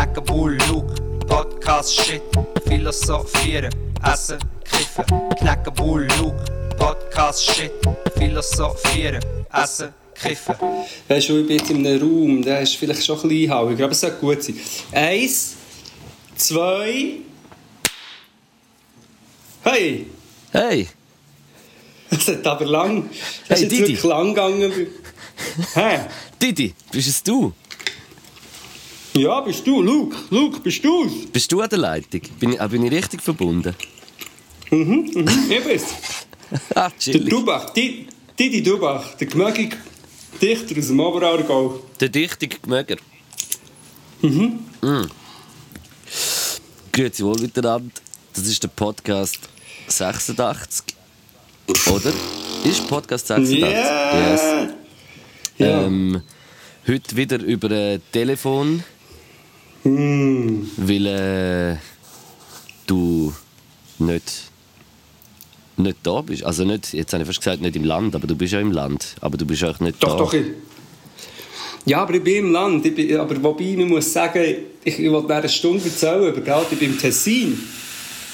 Knacken, Bull, Luke, Podcast, Shit, Philosophieren, Essen, Kiffen. Knacken, Bull, Luke, Podcast, Shit, Philosophieren, Essen, Kiffen. Weißt du, ich bin jetzt in einem Raum, der ist vielleicht schon ein bisschen einhauig, aber es sollte gut sein. Eins, zwei. Hey! Hey, Das hat aber lang. Das Hey, ist jetzt Didi. wirklich lang gegangen. Hä? Didi, bist es du? Ja, bist du, Luke? Luke, bist du's? Bist du an der Leitung? Bin ich, ah, bin ich richtig verbunden? Mhm, ich bin's. Ah, Der chillig. Dubach, Di- Didi Dubach, der gemögige Dichter aus dem Oberaargau. Der dichtige Gmöger. Mhm. Grüezi wohl miteinander. Das ist der Podcast 86. Oder? Ist Podcast 86? Yeah! Yes. Ja. Ähm, heute wieder über ein Telefon, Hm. weil äh, du nicht, nicht da bist. Also nicht, jetzt habe ich fast gesagt, nicht im Land, aber du bist ja im Land. Aber du bist auch nicht Doch, da. doch. Ich. Ja, aber ich bin im Land. Ich bin, aber wobei, ich muss sagen, ich, ich wollte eine Stunde erzählen über gerade, ich bin im Tessin.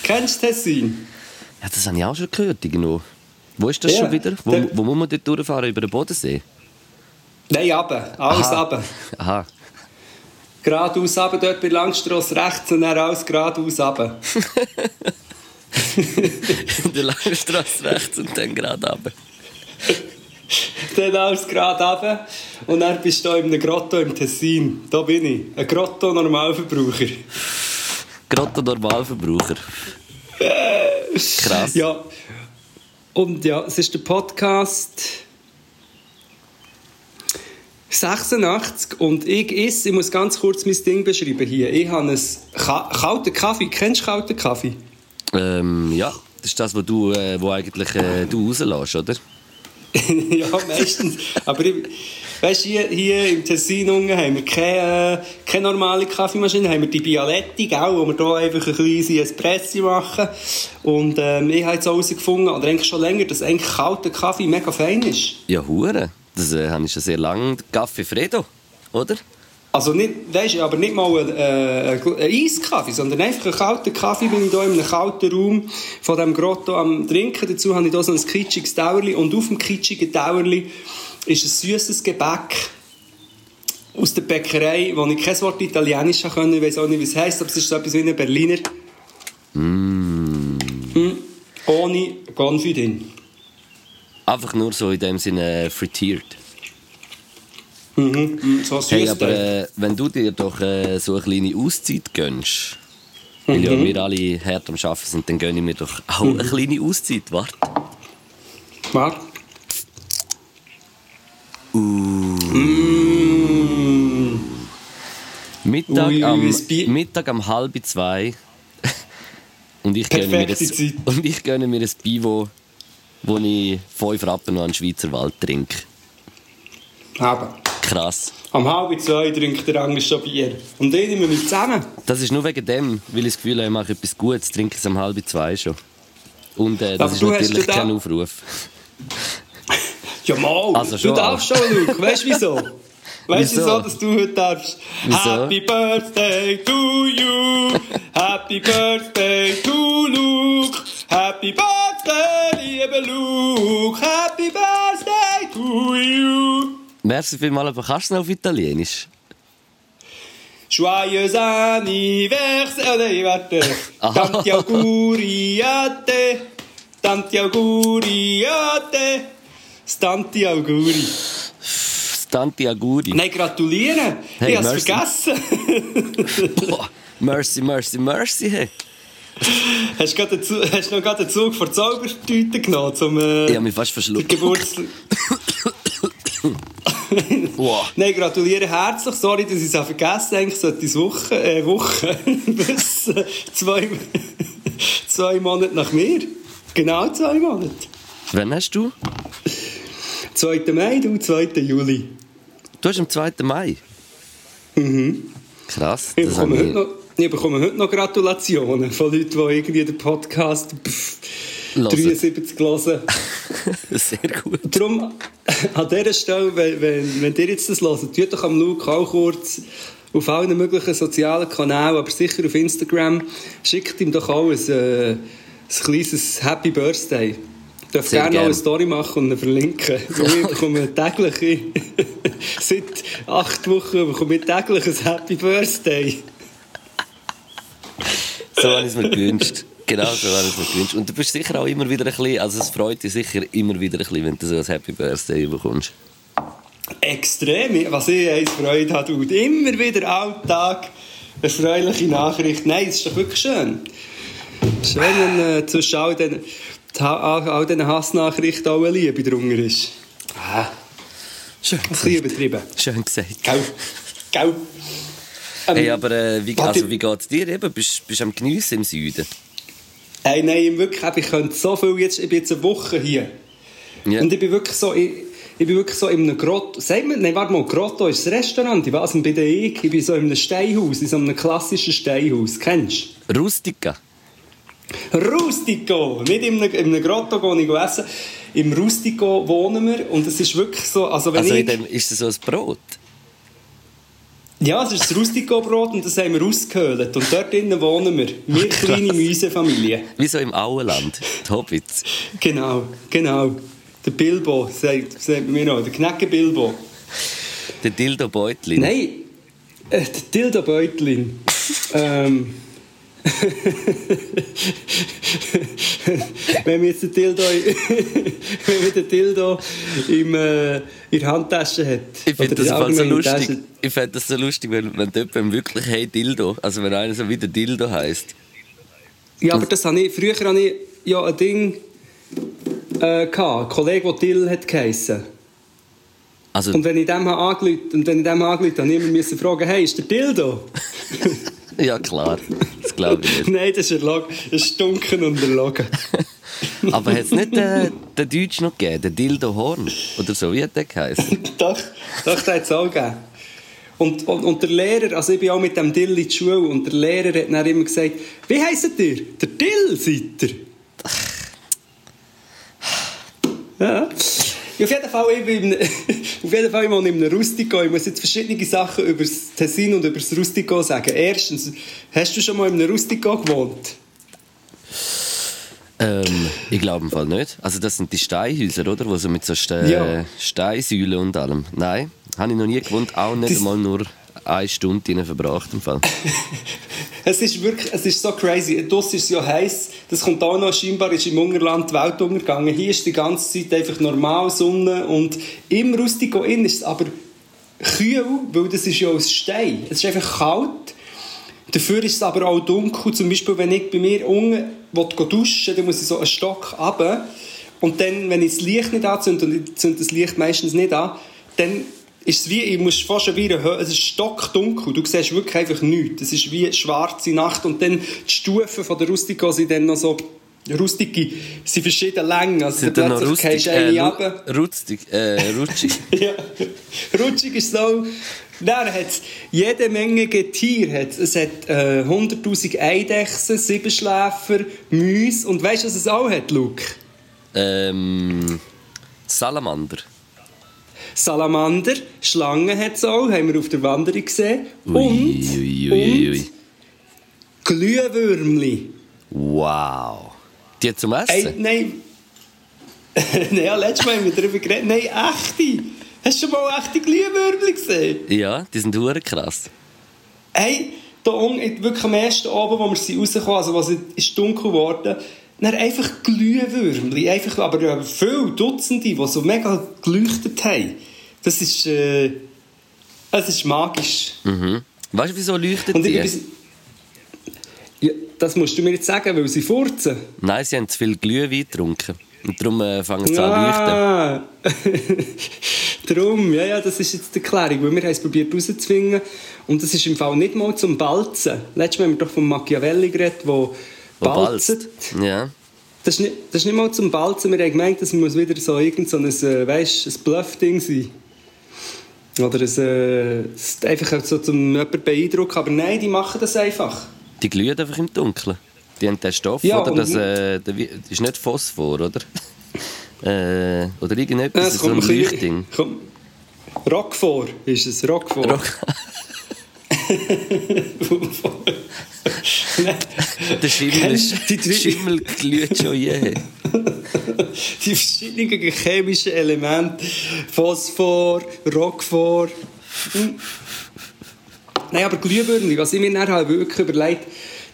Kennst du Tessin? Ja, das habe ich auch schon gehört. Irgendwo. Wo ist das Ja, schon wieder? Wo, wo muss man dort durchfahren? Über den Bodensee? Nein, runter. Alles Aha. runter. Aha. Geradeaus runter, dort bei Langstrasse rechts und dann alles geradeaus runter. In der Langstrasse rechts und dann gerade runter. dann alles gerade runter und dann bist du hier in einem Grotto im Tessin. Da bin ich. Ein Grotto-Normalverbraucher. Gerade Normalverbraucher. Krass. Ja. Und ja, es ist der Podcast 86 und ich esse, ich muss ganz kurz mein Ding beschreiben hier. Ich habe einen Ka kalten Kaffee. Kennst du kalten Kaffee? Ähm, ja, das ist das, was du, äh, wo eigentlich äh, du rauslässt, oder? ja, meistens. Aber ich, weißt, hier, hier im Tessin unten haben wir keine, keine normale Kaffeemaschine, haben wir die Bialetti, gell, wo wir hier einfach ein kleines Espresso machen. Und ähm, ich habe jetzt auch herausgefunden, oder eigentlich schon länger, dass eigentlich kalter Kaffee mega fein ist. Ja, Hure. Das äh, habe ich schon sehr lange. Kaffee Fredo, oder? Also nicht, weißt, aber nicht mal ein, äh, ein Eiskaffee, sondern einfach einen kalten Kaffee. Bin ich hier in einem kalten Raum von diesem Grotto am Trinken. Dazu habe ich hier so ein kitschiges Dauerli. Und auf dem kitschigen Dauerli ist ein süßes Gebäck aus der Bäckerei, wo ich kein Wort Italienisch können. Ich weiß auch nicht, wie es heisst, aber es ist so etwas wie ein Berliner. Mm. Ohne Konfi drin. Einfach nur so in dem Sinne frittiert. Mhm. So süß. Hey, aber äh, wenn du dir doch äh, so eine kleine Auszeit gönnst, weil ja wir alle hart am Arbeiten sind, dann gönne ich mir doch auch eine kleine Auszeit. Warte. Warte. Mittag, Ui, am. Mittag am halb zwei. und, ich gönne mir ein, und ich gönne mir ein Bivo, wo ich fünf Rappen noch an den Schweizer Wald trinke. Aber. Krass. Am halb zwei trinkt der Angel schon Bier. Und ich nehme mich zusammen. Das ist nur wegen dem, weil ich das Gefühl habe, ich mache etwas Gutes, trinke es um halb zwei schon. Und äh, das Aber ist natürlich ja da- kein Aufruf. Ja, mal. Also du darfst schon, Luke. Weißt du wieso? Weißt du wieso, dass du heute darfst? Wieso? Happy Birthday to you. Happy Birthday to Luke. Happy Birthday, liebe Luke. Happy Birthday to you. Merci vielmals, aber kannst du noch auf Italienisch? Joyeux anniversaire. Oh nein, warte. Tanti auguri a te. Tanti auguri a te. Stanti auguri. Stanti Aguri. Nein, gratulieren. Hey, ich hab's merci. vergessen. Boah, Mercy, mercy, mercy. Hey. hast, du Zug- hast noch gerade den Zug vor Zaubertüte genommen, zum äh, Ich habe mich fast verschluckt. Geburts... Wow. Nein, gratuliere herzlich. Sorry, dass ich es auch vergessen habe. Eigentlich sollte es Woche, äh, Woche bis äh, zwei, zwei Monate nach mir. Genau zwei Monate. Wann hast du? 2. Mai, du 2. Juli. Du hast am 2. Mai. Mhm. Krass. Ich bekomme, heute noch, ich bekomme heute noch Gratulationen von Leuten, die irgendwie den Podcast pff, Hören. 73 hören. ich sehr gut. Darum, an dieser Stelle, wenn, wenn, wenn ihr jetzt das hört, tut doch am Luke auch kurz auf allen möglichen sozialen Kanälen, aber sicher auf Instagram. Schickt ihm doch auch ein, äh, ein kleines Happy Birthday. Ich darf Sehr gerne gern. auch eine Story machen und ihn verlinken. So, ich bekomme täglich, seit acht Wochen bekomme ich täglich ein Happy Birthday. So habe ich es mir gewünscht. Genau so habe ich es mir gewünscht. Und du bist sicher auch immer wieder ein bisschen, also es freut dich sicher immer wieder ein bisschen, wenn du so ein Happy Birthday bekommst. Extrem. Was ich eins Freude habe, tut immer wieder Alltag eine freuliche Nachricht. Nein, es ist doch wirklich schön. Schön, wenn äh, zwischen all diesen, all, all diesen Hassnachrichten auch eine Liebe drunter ist. Schön Ein bisschen übertrieben. Schön gesagt. Gell? Gell? Ähm, Hey, aber äh, wie, also, wie geht es dir eben? Bist bist du am Geniessen im Süden? Hey, nein, wirklich, ich könnte so viel jetzt, ich bin jetzt eine Woche hier. Ja. Und ich bin wirklich so, ich, ich bin wirklich so in einem Grotto. Sag mir, nein, warte mal, Grotto ist das Restaurant. Ich weiß nicht, bin ich. Ich bin so in einem Steinhaus, in so einem klassischen Steinhaus. Kennst Rustica. Rustico! Nicht in einem, in einem Grotto gehe ich essen. Im Rustico wohnen wir und es ist wirklich so, also wenn Also ich... dem, ist das so ein Brot? Ja, es ist das Rustico-Brot und das haben wir ausgehöhlt. Und dort drinnen wohnen wir. Wir kleine Mäusefamilie. Wie so im Auenland, die Hobbits. Genau, genau. Der Bilbo, sagt, sagt mir noch, der Knecke Bilbo. Der Dildo Beutlin. Nein, äh, der Dildo Beutlin. ähm. wenn wir jetzt den Dildo, wenn wir den Dildo im, äh, in der Handtasche hat. Ich finde das, so lustig. Tasche. Ich fände das so lustig, wenn, wenn jemand wirklich «Hey Dildo», also wenn einer so wie der Dildo heisst. Ja, aber das habe ich, früher hatte ich ja ein Ding, äh, gehabt, ein Kollege, der Dill hat geheissen. Also, Und wenn ich dem habe angerufen und wenn ich dem angerufen habe, habe ich immer fragen, hey, ist der Dildo? ja klar, das glaube ich nicht. Nein, das ist erlogen. Das ist dunkel und erlogen. Aber hat es nicht den, den Deutsch noch gegeben, den Dildo Horn? Oder so, wie der geheißen? doch, doch, das hat es auch gegeben. Und, und, und der Lehrer, also ich bin auch mit dem Dill in die Schule und der Lehrer hat dann immer gesagt, wie heisst ihr? Der Dill seid ihr. Ja. Auf jeden Fall, ich bin in, auf jeden Fall ich wohne in einem Rustico. Ich muss jetzt verschiedene Sachen über das Tessin und über das Rustico sagen. Erstens, hast du schon mal in einem Rustico gewohnt? Ähm, ich glaube im Fall nicht. Also das sind die Steinhäuser, oder? Wo so mit so Ste Ja. Steinsäulen und allem. Nein, habe ich noch nie gewohnt. Auch nicht Das- einmal nur eine Stunde drinnen verbracht im Fall. Es ist wirklich, es ist so crazy. Das ist ja heiß. Das kommt auch noch. Scheinbar ist im Ungerland die Welt untergegangen. Hier ist die ganze Zeit einfach normal Sonne und im Rustico Inn ist es aber kühl, weil das ist ja aus Stein. Es ist einfach kalt. Dafür ist es aber auch dunkel. Zum Beispiel, wenn ich bei mir unten will duschen dann muss ich so einen Stock runter. Und dann, wenn ich das Licht nicht anzünde, und ich zünde das Licht meistens nicht an, dann ist es wie, ich muss fast schon wieder hören, es ist stockdunkel, du siehst wirklich einfach nichts. Es ist wie eine schwarze Nacht und dann die Stufen von der Rustico sind dann noch so, Rustiki sind verschiedene Längen, also Sind dann noch rustig, äh, runter. rustig, äh, rutschig. Ja, rutschig ist so. Dann hat es jede Menge Getier. Hat's. Es hat äh, 100'000 Eidechsen, Siebenschläfer, Mäuse. Und weißt du, was es auch hat, Luke? ähm, Salamander. Salamander, Schlangen hat es auch, haben wir auf der Wanderung gesehen. Ui, und, ui, ui, und Glühwürmli. Wow. Die zum Ey, Essen? nein. nein, ja, letztes Mal haben wir darüber geredet. Nein, echte. Hast du schon mal echte Glühwürmli gesehen? Ja, die sind hure krass. Hey, da unten, wirklich am ersten Abend, wo wir sind rausgekommen, also was ist dunkel geworden, dann einfach Glühwürmli, einfach, aber äh, viele Dutzende, die so mega geleuchtet haben. Das ist, äh, das ist magisch. Mhm. Weißt du, wieso leuchtet Und die? ja, das musst du mir jetzt sagen, weil sie furzen. Nein, sie haben zu viel Glühwein getrunken. Und darum äh, fangen sie an zu leuchten. Ah, Darum, ja, ja, das ist jetzt die Erklärung, weil wir haben es probiert rauszuzwingen und das ist im Fall nicht mal zum Balzen. Letztes Mal haben wir doch von Machiavelli geredet, Wo balzt. Ja. Das ist, nicht, das ist nicht mal zum Balzen. Wir haben gemeint, das muss wieder so irgend so ein, äh, weißt, ein Bluff-Ding sein. Oder ein, äh, es ist einfach so zum jemanden beeindrucken. Aber nein, die machen das einfach. Die glühen einfach im Dunkeln. Die haben den Stoff, Ja, oder? Das, äh, das ist nicht Phosphor, oder? äh, oder Ja, irgendetwas, es so ein Leuchtding. bisschen- kommt- Rock vor ist es, Rock vor. Rock- Der Schimmel, ist, Die Schimmel glüht schon je. die verschiedenen chemischen Elemente, Phosphor, Rockphor. Hm. Nein, aber Glühbirnen, was ich mir dann halt wirklich überlegt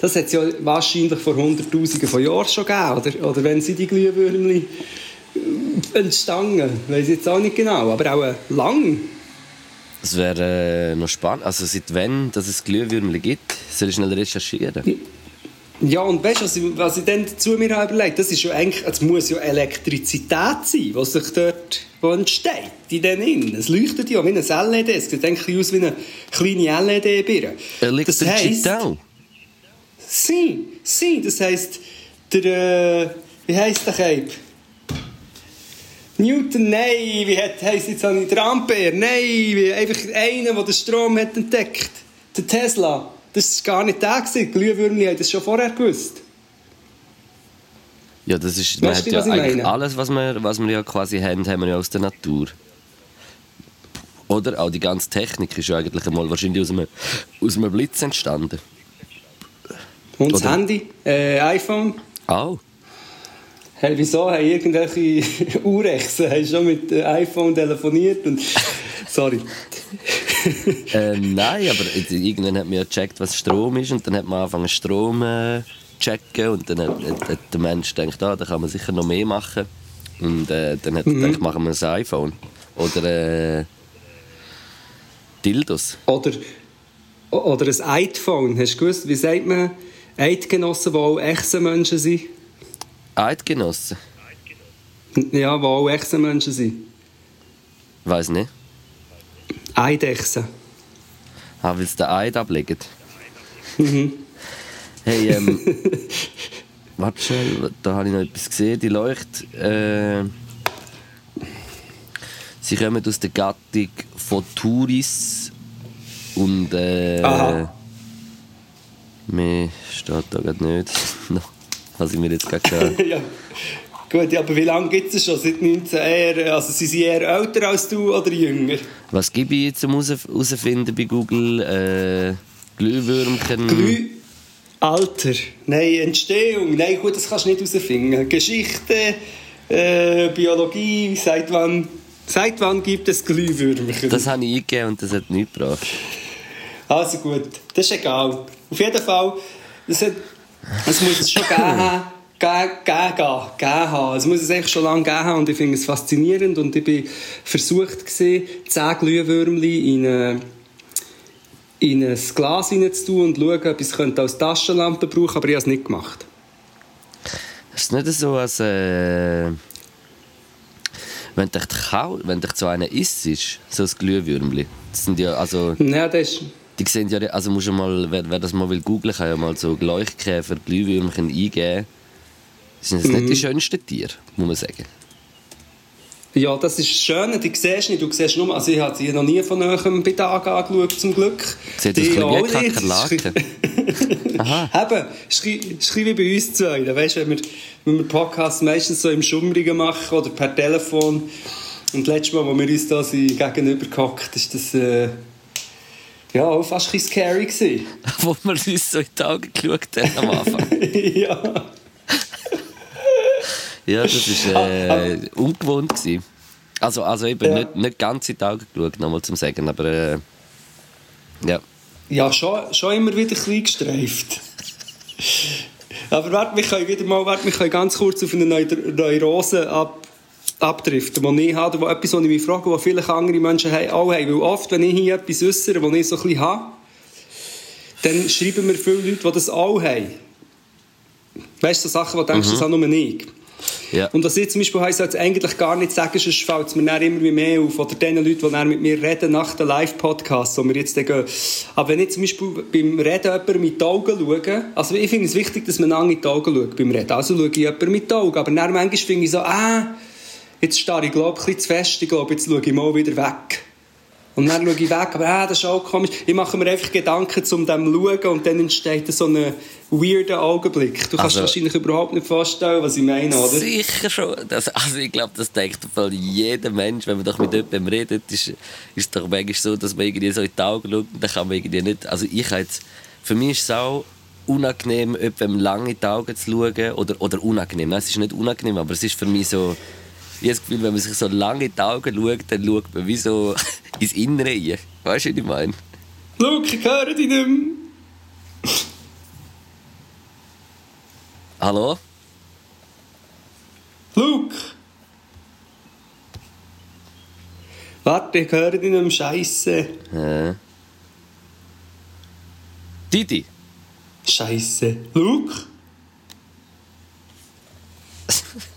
das hat es ja wahrscheinlich vor Hunderttausenden von Jahren schon gegeben. Oder, oder wenn sind die Glühbirnen entstanden? Weiß ich jetzt auch nicht genau, aber auch äh, lang. Das wäre äh, noch spannend. Also seit wann dass es Glühwürmchen gibt, soll ich schnell recherchieren. Ja, und weißt du, was ich, was ich dann zu mir habe überlegt das ist ja eigentlich, es muss ja Elektrizität sein, was sich dort wo entsteht, in den innen. Es leuchtet ja wie ein LED, es sieht eigentlich aus wie eine kleine LED-Birne. Elektrizität. Sie, sie, das heisst, der, äh, wie heisst der Cape? Newton, nein, wie hat, heisst jetzt auch nicht der Ampere, nein, wie, einfach einer, der den Strom hat entdeckt. Der Tesla, das war gar nicht der, gewesen. die Glühwürmchen haben das schon vorher gewusst. Ja, das ist, man Weißt hat ja eigentlich meine? alles, was wir, was wir ja quasi haben, haben wir ja aus der Natur. Oder? Auch die ganze Technik ist ja eigentlich einmal wahrscheinlich aus einem, aus einem Blitz entstanden. Und das Handy, äh, iPhone, Auch. Hey, wieso haben irgendwelche Urechsen haben schon mit äh, iPhone telefoniert und... Sorry. ähm, nein, aber irgendwann hat man ja gecheckt, was Strom ist und dann hat man angefangen Strom äh, checken und dann hat, hat, hat der Mensch gedacht, ah, da kann man sicher noch mehr machen und äh, dann hat er gedacht, machen wir ein iPhone oder äh, Dildos. Oder, oder ein Eidphone. Hast du gewusst, wie sagt man Eidgenossen, die auch Echsenmenschen sind? Eidgenossen? Ja, die auch Echsenmenschen sind. Weiß nicht. Eidechsen. Ah, weil sie den Eid ablegen. Hey, ähm. warte schnell, da habe ich noch etwas gesehen. Die Leucht. Äh, sie kommen aus der Gattung von Turis. Und. Äh, Aha. Mehr steht da gerade nicht. Noch, Was ich mir jetzt gesagt ja. Gut, ja, aber wie lange gibt es schon? Seit 19 eher, also sind sie eher älter als du oder jünger? Was gebe ich jetzt herausfinden bei Google? Äh, Glühwürmchen. Glü Alter. Nein, Entstehung. Nein, gut, das kannst du nicht herausfinden. Geschichte, äh, Biologie, seit wann, seit wann gibt es Glühwürmchen? das habe ich eingegeben und das hat nichts gebracht. Also gut, das ist egal. Auf jeden Fall, das, hat, das muss es schon geben haben. Geben, geben, geben, geben. Es muss es eigentlich schon lange gegeben haben und ich finde es faszinierend und ich bin versucht gewesen, 10 Glühwürmchen in, eine, in ein Glas reinzutun und schauen, ob ich es als Taschenlampe brauchen aber ich habe es nicht gemacht. Es ist nicht so, als äh, wenn echt so einer isst, ist, so ein Glühwürmli. Das sind ja, also, Ja, das ist... die sehen ja, also musst du mal, wer, wer das mal will googlen, kann ja mal so Leuchtkäfer, Glühwürmchen eingeben. Das sind jetzt nicht die schönsten Tiere, muss man sagen. Ja, das ist schön, die siehst nicht, du siehst nur, also ich habe sie noch nie von näherem bei Tag angeschaut, zum Glück. Sieht Die aus wie. Kakerlaken. Aha. Eben, schri- schreib wie bei uns zwei. Da Weißt, wenn, wir, wenn wir Podcasts meistens so im Schummrigen machen oder per Telefon. Und letztes Mal, als wir uns da sind, gegenüber gehockt, ist das äh, ja, auch fast ein bisschen scary gewesen. Wo wir uns so in die Augen geschaut haben am Anfang. ja. Ja, das war äh, ungewohnt. Gewesen. Also, also eben Ja. nicht, nicht ganz in die Augen geschaut, nochmal zum Sagen, aber äh, ja. Ja, schon, schon immer wieder klein gestreift. Aber warte, wir können wieder mal, warte, wir können ganz kurz auf eine Neu Neurose ab, abdriften, die ich habe, wo etwas, was ich mich frage, was viele andere Menschen haben, auch haben. Weil oft, wenn ich hier etwas äußere, was ich so ein bisschen habe, dann schreiben mir viele Leute, die das auch haben. Weißt du, so Sachen, wo du denkst, das habe nur ich. ja. Und was ich zum Beispiel heisst, jetzt eigentlich gar nicht sagen, sonst fällt es mir dann immer mehr auf. Oder den Leuten, die dann mit mir reden nach den Live-Podcasts, wo wir jetzt dann gehen. Aber wenn ich zum Beispiel beim Reden jemanden mit den Augen schaue, also ich finde es wichtig, dass man lange in die Augen schaut beim Reden. Also schaue ich jemanden mit den Augen. Aber dann manchmal finde ich so, ah, jetzt starre ich glaube ich ein bisschen zu fest, ich glaube, jetzt schaue ich mal wieder weg. Und dann schaue ich weg, aber ah, das ist auch komisch. Ich mache mir einfach Gedanken um dem schauen und dann entsteht so ein weirder Augenblick. Du kannst Also- wahrscheinlich überhaupt nicht vorstellen, was ich meine, oder? Sicher schon. Das, also ich glaube, das denkt voll jeder Mensch, wenn man doch mit jemandem redet, ist, es doch manchmal so, dass man irgendwie so in die Augen schaut und dann kann man irgendwie nicht... Also ich jetzt... Für mich ist es auch unangenehm, jemandem lange in die Augen zu schauen. Oder, oder unangenehm. Nein, es ist nicht unangenehm, aber es ist für mich so... Ich habe das Gefühl, wenn man sich so lange in die Augen schaut, dann schaut man wie so ins Innere rein. Weißt du, was ich meine? Luke, ich höre dich nicht mehr. Hallo? Luke! Warte, ich höre dich nicht. Scheisse. Äh. Didi? Scheisse. Luke?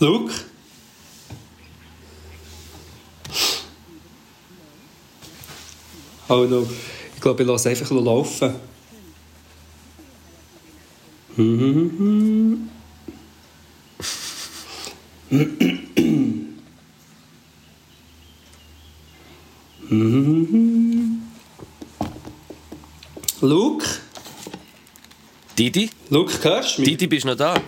Luke? Oh no. Ich glaube, ich lasse einfach laufen. Luke? Didi? Luke, hörst du mich? Didi, bist du noch da?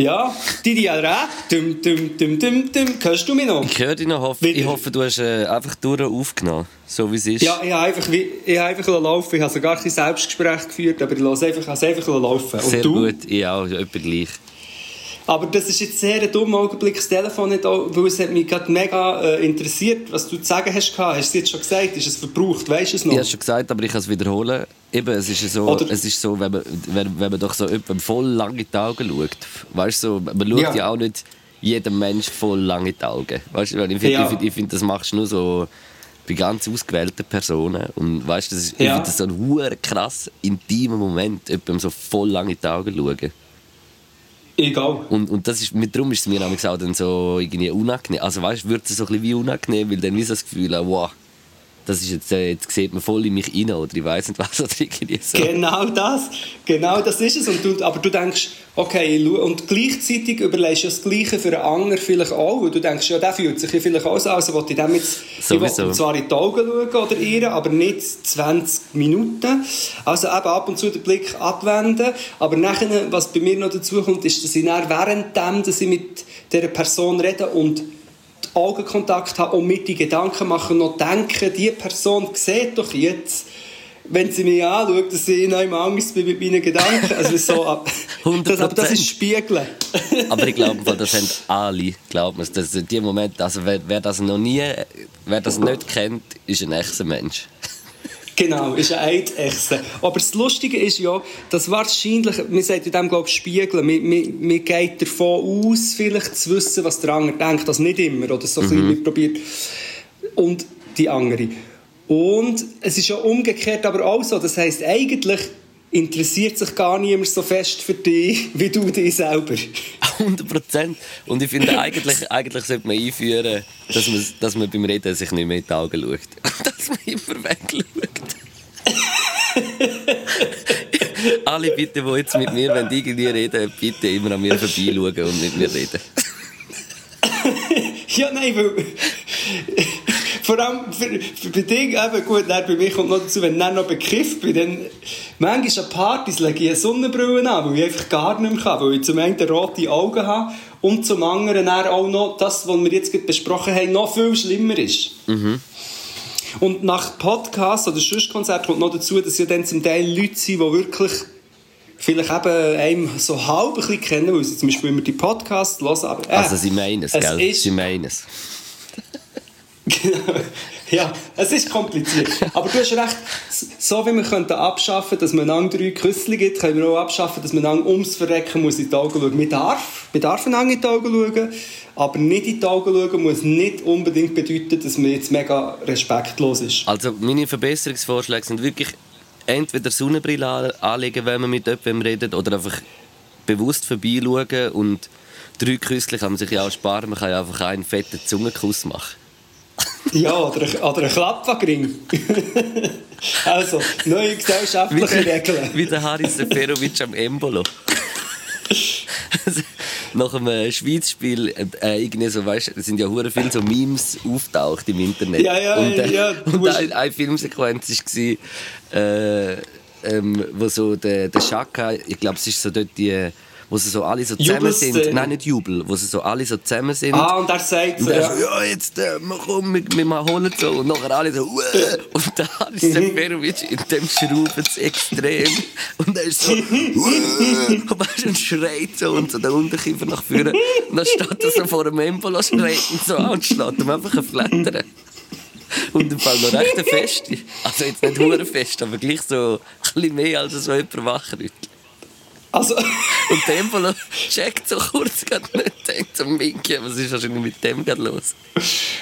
Ja, Didi Alra. Dum, dum, dum, dum, dum. Hörst du mich noch? Ich höre dich noch. Hoff, ich hoffe, du hast äh, einfach durch aufgenommen, so wie es ist. Ja, ich habe einfach, ich habe einfach laufen. Ich habe sogar ein Selbstgespräch geführt, aber ich lasse einfach, lasse einfach laufen. Und Sehr du? gut, ich auch, etwa gleich. Aber das ist jetzt sehr ein dummer Augenblick, das Telefon nicht auch, weil es hat mich gerade mega äh, interessiert, was du zu sagen hast. gehabt. Hast du es jetzt schon gesagt? Ist es verbraucht? Weißt du es noch? Ich habe es schon gesagt, aber ich kann es wiederholen. Eben, es ist so, Oder- es ist so wenn, man, wenn, wenn man doch so jemandem voll lang in die Augen schaut. Weißt du, so, man schaut ja. Ja. auch nicht jedem Mensch voll lang in die Augen. Weißt du, ich finde, Ja. ich find, ich find, das machst du nur so bei ganz ausgewählten Personen. Und weißt du, das ist, ich Ja. finde das so ein krass intimer Moment, jemandem so voll lang in die Augen schauen. Egal. Und, und das ist, mit, darum ist es mir auch dann so irgendwie unangenehm. Also weißt du, wird es so ein bisschen wie unangenehm, weil dann so das Gefühl wow, das ist jetzt, äh, jetzt sieht man voll in mich rein oder ich weiß nicht was oder irgendwie so. Genau das, genau das ist es. Und du, aber du denkst, okay, und gleichzeitig überlegst du das Gleiche für einen anderen vielleicht auch. Und du denkst, ja, der fühlt sich ja vielleicht auch so, also will ich dem jetzt ich will zwar in die Augen schauen oder ihr, aber nicht 20 Minuten. Also eben ab und zu den Blick abwenden. Aber nachher, was bei mir noch dazu kommt, ist, dass ich dann währenddem, dass ich mit dieser Person rede und Augenkontakt habe und mit die Gedanken machen, noch denken, die Person sieht doch jetzt, wenn sie mich anschaut, dass ich noch immer Angst bin mit meinen Gedanken. Also so, ab- das, aber das ist Spiegeln. Aber ich glaube, das haben alle, glaubt mir, das sind die Momente, also wer, wer das noch nie, wer das nicht kennt, ist ein echter Mensch. Genau, ist eine Eidechse. Aber das Lustige ist ja, dass wahrscheinlich, man sagt in dem, glaube ich, spiegeln, man, man, man geht davon aus, vielleicht zu wissen, was der andere denkt, das nicht immer, oder so ein bisschen man probiert. Und die andere. Und es ist ja umgekehrt aber auch so, das heisst, eigentlich interessiert sich gar niemand so fest für dich, wie du dich selber. 100 Prozent. Und ich finde, eigentlich, eigentlich sollte man einführen, dass man, dass man beim Reden sich nicht mehr in die Augen schaut. dass man immer wegschaut. Alle bitte, die jetzt mit mir wenn irgendwie reden, bitte immer an mir vorbeischauen und mit mir reden. Ja, nein, weil... Vor allem für, für bei Dingen, eben gut, dann bei mir kommt noch dazu, wenn ich dann noch bekifft bin, dann... Manchmal an Partys lege ich eine Sonnenbrille an, weil ich einfach gar nicht mehr kann, weil ich zum einen rote Augen habe und zum anderen auch noch das, was wir jetzt besprochen haben, noch viel schlimmer ist. Und nach Podcast oder Schüsskonzert kommt noch dazu, dass ja dann zum Teil Leute sind, die wirklich vielleicht eben einem so halb ein bisschen kennen, weil sie zum Beispiel immer die Podcasts hören, aber äh, Also sie meinen es, es gell? ist- Sie meinen es. Ja, es ist kompliziert. Aber du hast recht, so wie wir könnten abschaffen, dass man einander drei Küssel gibt, können wir auch abschaffen, dass man einander ums Verrecken muss in die Augen schauen. Man darf, man darf einander in die Augen schauen, aber nicht in die Augen schauen muss nicht unbedingt bedeuten, dass man jetzt mega respektlos ist. Also meine Verbesserungsvorschläge sind wirklich entweder Sonnenbrille an- anlegen, wenn man mit jemandem redet, oder einfach bewusst vorbeischauen und drei Küssli kann man sich ja auch sparen. Man kann ja einfach einen fetten Zungenkuss machen. Ja, oder, ein- oder ein Klappwagring. also, neue gesellschaftliche Regeln. Wie der Haris Seferovic am Embolo. Nach einem Schweizspiel, äh, irgendwie so, weißt, es sind ja hure viele so Memes auftaucht im Internet. Ja, ja, und, äh, ja, Und musst- eine, eine Filmsequenz war, äh, ähm, wo so der, der Schaka, ich glaube, es ist so dort die, wo sie so alle so zusammen sind. Nein, nicht Jubel, wo sie so alle so zusammen sind. Ah, und er sagt Und so, ja. ja, jetzt, äh, wir kommen, wir, wir mal holen so. Und nachher alle so, Uäh. Und da ist Mhm. Seferovic in dem Schrauben extrem. Und er ist so, Uäh. Und und schreit so und so den Unterkiefer nach vorne. Und dann steht er so vor dem Embolo, schreit ihn so an und schlägt ihm einfach ein Flattern. Und im Fall noch recht feste. Also jetzt nicht hure fest, aber gleich so ein bisschen mehr als so jemand wachrüttelt. Also, Und der Embolo checkt so kurz gerade nicht, denkt so, Minky, was ist wahrscheinlich mit dem gerade los?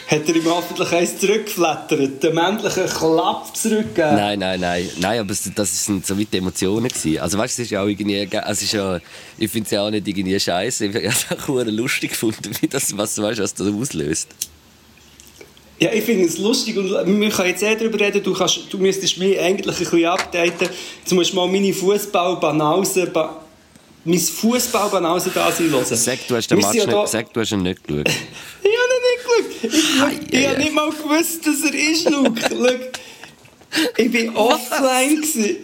hat er ihm hoffentlich eins zurückgeflattert, den männlichen Klapp zurückgegeben. Nein, nein, nein, nein, aber das sind so weit die Emotionen gewesen. Also weißt, du, es ist ja auch irgendwie, ge- es ist ja, ich finde es ja auch nicht irgendwie scheiße. Ich habe es auch lustig gefunden, wie das, was, weißt, was das auslöst. Ja, ich finde es lustig und wir können jetzt eh darüber reden, du, kannst, du müsstest mich eigentlich ein bisschen updaten. Jetzt musst du mal meine Fußballbanause, ba, mein Fußballbanause da sein hören. Sag, du hast den Wir Match nicht, da- sag, du hast ihn nicht geschaut. Ich habe ihn nicht geschaut. Ich, ich ei, habe nicht mal gewusst, dass er ist, Luke. Ich war offline. gewesen.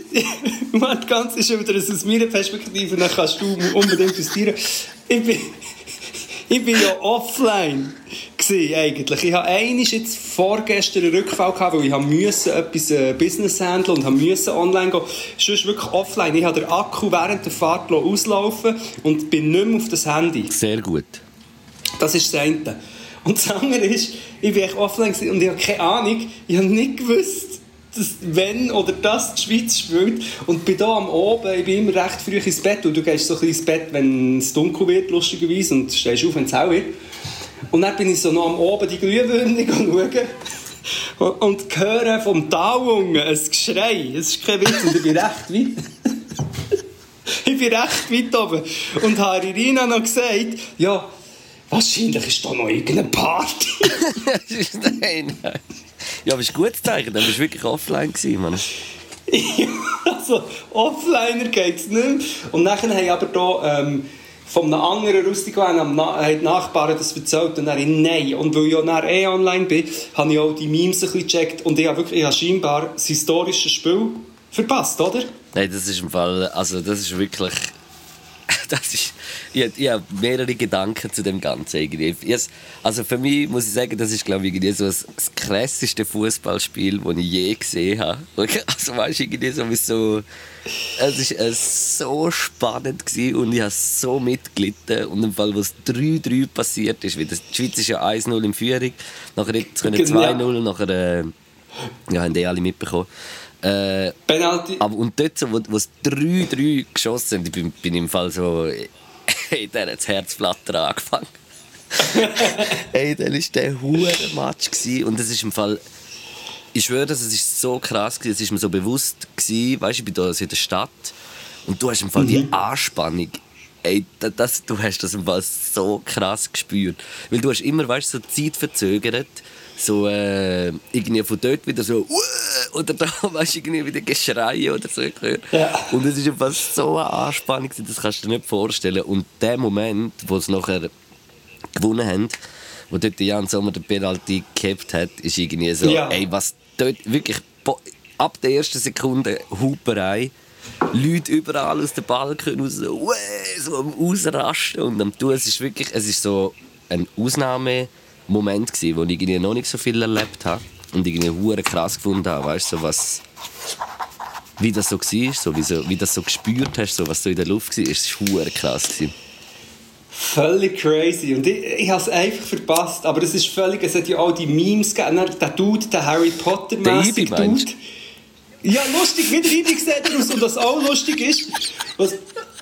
Warte, ganz ist wieder das aus meiner Perspektive, dann kannst du unbedingt justieren. Ich bin, ich bin ja offline gewesen, eigentlich. Ich hatte einmal jetzt vorgestern einen Rückfall, gehabt, weil ich habe müssen etwas äh, Business handeln und habe müssen online gehen. Sonst wirklich offline. Ich habe den Akku während der Fahrt auslaufen und bin nicht mehr auf das Handy. Sehr gut. Das ist das eine. Und das andere ist, ich war echt offline gewesen und ich habe keine Ahnung, ich habe nicht gewusst, dass wenn oder das die Schweiz spielt. Und bin da am Oben, ich bin immer recht früh ins Bett und du gehst so ein bisschen ins Bett, wenn es dunkel wird, lustigerweise, und stehst auf, wenn es hell wird. Und dann bin ich so noch am Oben die schauen und, und höre vom Tal ein Geschrei. Es ist kein Witz und ich bin recht weit. Ich bin recht weit oben. Und habe Irina noch gesagt, ja, wahrscheinlich ist da noch irgendeine Party. nein, nein. Ja, aber ist ein gutes Zeichen, dann bist du wirklich offline gewesen, Mann. Ja, also, offliner geht es nicht mehr. Und nachher haben aber da, ähm, von einem anderen Rustico haben die Nachbarn das erzählt und dann nein. Und weil ich ja eh online bin, habe ich auch die Memes ein bisschen gecheckt und ich habe wirklich, ich habe scheinbar das historische Spiel verpasst, oder? Nein, das ist im Fall, also das ist wirklich, das ist, ich, ich habe mehrere Gedanken zu dem Ganzen irgendwie. Also für mich muss ich sagen, das ist glaube ich irgendwie so das, das krasseste Fußballspiel, das ich je gesehen habe. Also weißt du, irgendwie so, wie so, es ist äh, so spannend gewesen und ich habe so mitgelitten und im Fall, wo es 3-3 passiert ist, weil das, die Schweiz ist ja 1-0 in Führung, nachher jetzt können Genau. 2-0, nachher, äh, ja, haben die alle mitbekommen. Äh, Penalty. aber und dort, so, wo, wo es 3-3 geschossen haben, ich bin, bin im Fall so. Hey, dann hat das Herzflattern angefangen. hey, dann war der hure Match. Gewesen. Und es ist im Fall. Ich schwöre, das ist so krass gewesen. Es ist mir so bewusst gewesen, weißt du, ich bin da in der Stadt und du hast im Fall die Anspannung. Ey, da- das, du hast das im Fall so krass gespürt. Weil du hast immer, weißt du, so Zeit verzögert. So, äh, irgendwie von dort wieder so, «Uäh!» oder da, weißt du, irgendwie wieder Geschrei oder so gehört. Ja. Und es ist einfach so eine Anspannung, das kannst du dir nicht vorstellen. Und der Moment, wo es nachher gewonnen haben, wo dort Jan Sommer den Penalty gehabt hat, ist irgendwie so, Ja. ey, was dort wirklich ab der ersten Sekunde Huperei, Leute überall aus den Balken raus, so, so am Ausrasten und am Tun. Es ist wirklich, es ist so ein Ausnahmemoment gewesen, wo ich irgendwie noch nicht so viel erlebt habe und irgendwie hure krass gefunden habe, weißt du, so was wie das so war, so, wie, so, wie das so gespürt hast, so, was so in der Luft war, ist hure krass gewesen. Völlig crazy. Und ich, ich habe es einfach verpasst. Aber es ist völlig, es hat ja auch die Memes gegeben. Der Dude, der Harry potter mäßig Ibi, meinst Dude. Ja, lustig, wie der Ibi sieht aus. Und was auch lustig ist, was,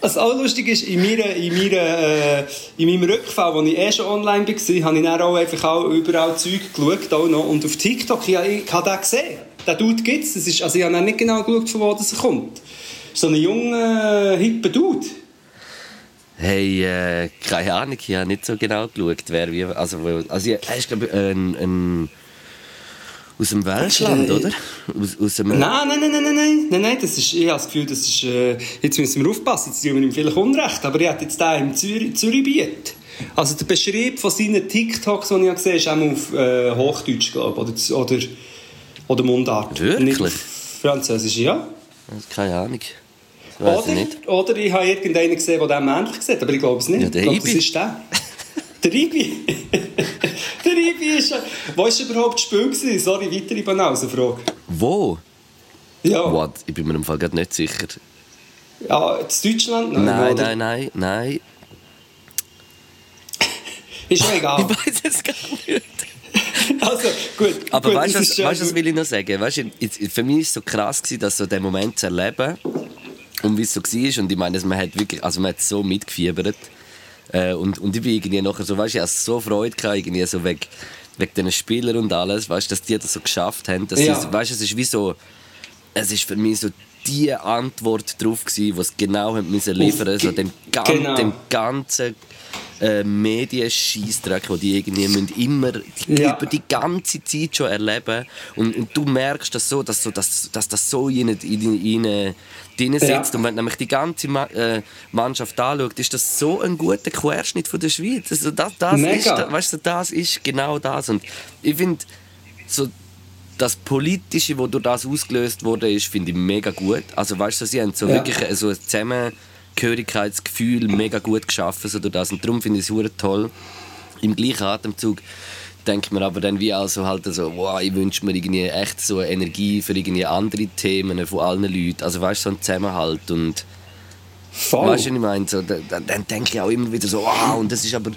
was auch lustig ist, in, meiner, in, meiner, äh, in meinem Rückfall, als ich eh schon online war, habe ich dann auch einfach auch überall Zeug geschaut. Auch noch. Und auf TikTok, ich, ich habe den gesehen. Den Dude gibt es. Also ich habe nicht genau geschaut, von wo das kommt. So ein junger, hipper Dude. Hey, äh, keine Ahnung, ich habe nicht so genau geschaut, wer wie. Also, also ich- er ist, glaube ich, ein, ein Aus dem Welschland, oder? Aus, aus dem, Nein, nein, nein, nein, nein, nein, nein, das ist, ich habe das Gefühl, das ist, äh, jetzt müssen wir aufpassen, jetzt tun wir ihm vielleicht Unrecht, aber er hat jetzt da im Zürich, Zürichbiet. Also der Beschrieb von seinen TikToks, die ich gesehen habe, ist auch auf äh, Hochdeutsch, glaube ich, oder, oder, oder Mundart. Wirklich? Nicht Französisch, ja. Keine Ahnung. Weiss ich Oder, oder ich habe irgendeinen gesehen, der dem ähnlich sieht, aber ich glaube es nicht. Ja, der ich glaube, das ist der. Der Ibi. der Ibi ist. Wo war überhaupt das Spiel? Gewesen? Sorry, weitere Banausenfrage. Wo? Ja. What? Ich bin mir im Fall gerade nicht sicher. Ja, in Deutschland? Nein, oder? nein, nein, nein. Ist mir egal. Ich weiß es gar nicht. Also, gut. Aber gut, weißt du, was, weißt, was will ich noch sagen? Weißt, für mich war es so krass, gewesen, das so den Moment zu erleben und wie es so war. Und ich meine, man hat wirklich, also man hat so mitgefiebert. Äh, und, und ich bin irgendwie nachher so, weißt du, ich hatte so Freude gehabt, irgendwie so wegen, wegen diesen Spielern und alles, weißt du, dass die das so geschafft haben. Dass Ja. sie, weißt es ist wie so, es ist für mich so die Antwort drauf gewesen, was genau haben müssen liefern, so dem, gan genau. dem ganzen äh, Medien-Scheissdreck, den die irgendwie müssen immer Ja. über die ganze Zeit schon erleben und, und du merkst das so, dass, so, dass, dass das so in ihnen, in ihnen drin sitzt Ja. und wenn nämlich die ganze Ma äh, Mannschaft anschaut, ist das so ein guter Querschnitt von der Schweiz. Also das, das, Mega. ist, weißt du, das ist genau das und ich finde so das Politische, wo durch das ausgelöst wurde, ist, finde ich mega gut. Also weißt du, sie haben so Ja. wirklich äh, so ein Zusammengehörigkeitsgefühl mega gut geschaffen so durch das und darum finde ich es toll. Im gleichen Atemzug denke ich mir aber dann wie also halt so, wow, ich wünsche mir irgendwie echt so Energie für irgendwie andere Themen von allen Leuten. Also weißt du, so ein Zusammenhalt und Voll. Weißt du, was ich meine? So, da- da- dann denke ich auch immer wieder so, wow, und das ist aber,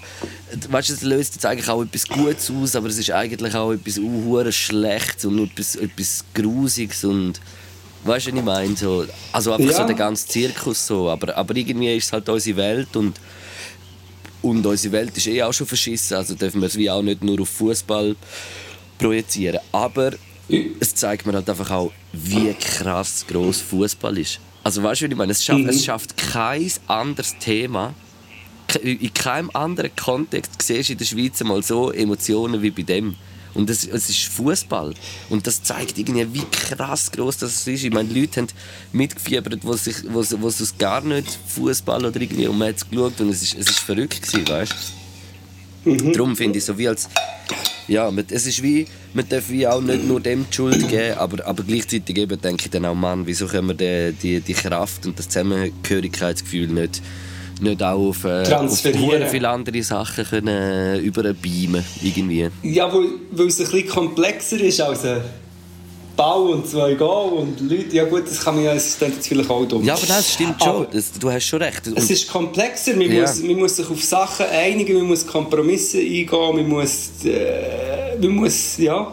weißt du, es löst jetzt eigentlich auch etwas Gutes aus, aber es ist eigentlich auch etwas uh, Schlechtes und etwas, etwas Grusiges und weißt du, was ich meine? So, also einfach Ja. so der ganze Zirkus so, aber, aber irgendwie ist es halt unsere Welt und und unsere Welt ist eh auch schon verschissen, also dürfen wir es wie auch nicht nur auf Fußball projizieren. Aber es zeigt mir halt einfach auch, wie krass groß Fußball ist. Also weißt du, was ich meine? Es schafft, Mhm. es schafft kein anderes Thema. In keinem anderen Kontext siehst du in der Schweiz mal so Emotionen wie bei dem. Und es, es ist Fußball. Und das zeigt irgendwie, wie krass groß das ist. Ich meine, die Leute haben mitgefiebert, wo sich, wo, wo es gar nicht Fußball oder irgendwie und man hat es geschaut und es ist, es ist verrückt gewesen, weißt du? Darum finde ich so wie als ja, es ist wie, man darf wie auch nicht nur dem die Schuld geben, aber, aber gleichzeitig eben denke ich dann auch, Mann, wieso können wir die, die, die Kraft und das Zusammengehörigkeitsgefühl nicht, nicht auch auf, äh, auf Transferieren. hure viele andere Sachen können, äh, überbeamen irgendwie. Ja, weil, weil es ein bisschen komplexer ist als ein Ball und zwei Goal und Leute. Ja gut, das kann man ja, das klingt jetzt vielleicht auch dumm. Ja, aber das stimmt schon, das, du hast schon recht. Und, Es ist komplexer, man, Ja. muss, man muss sich auf Sachen einigen, man muss Kompromisse eingehen, man muss, äh, man muss, ja...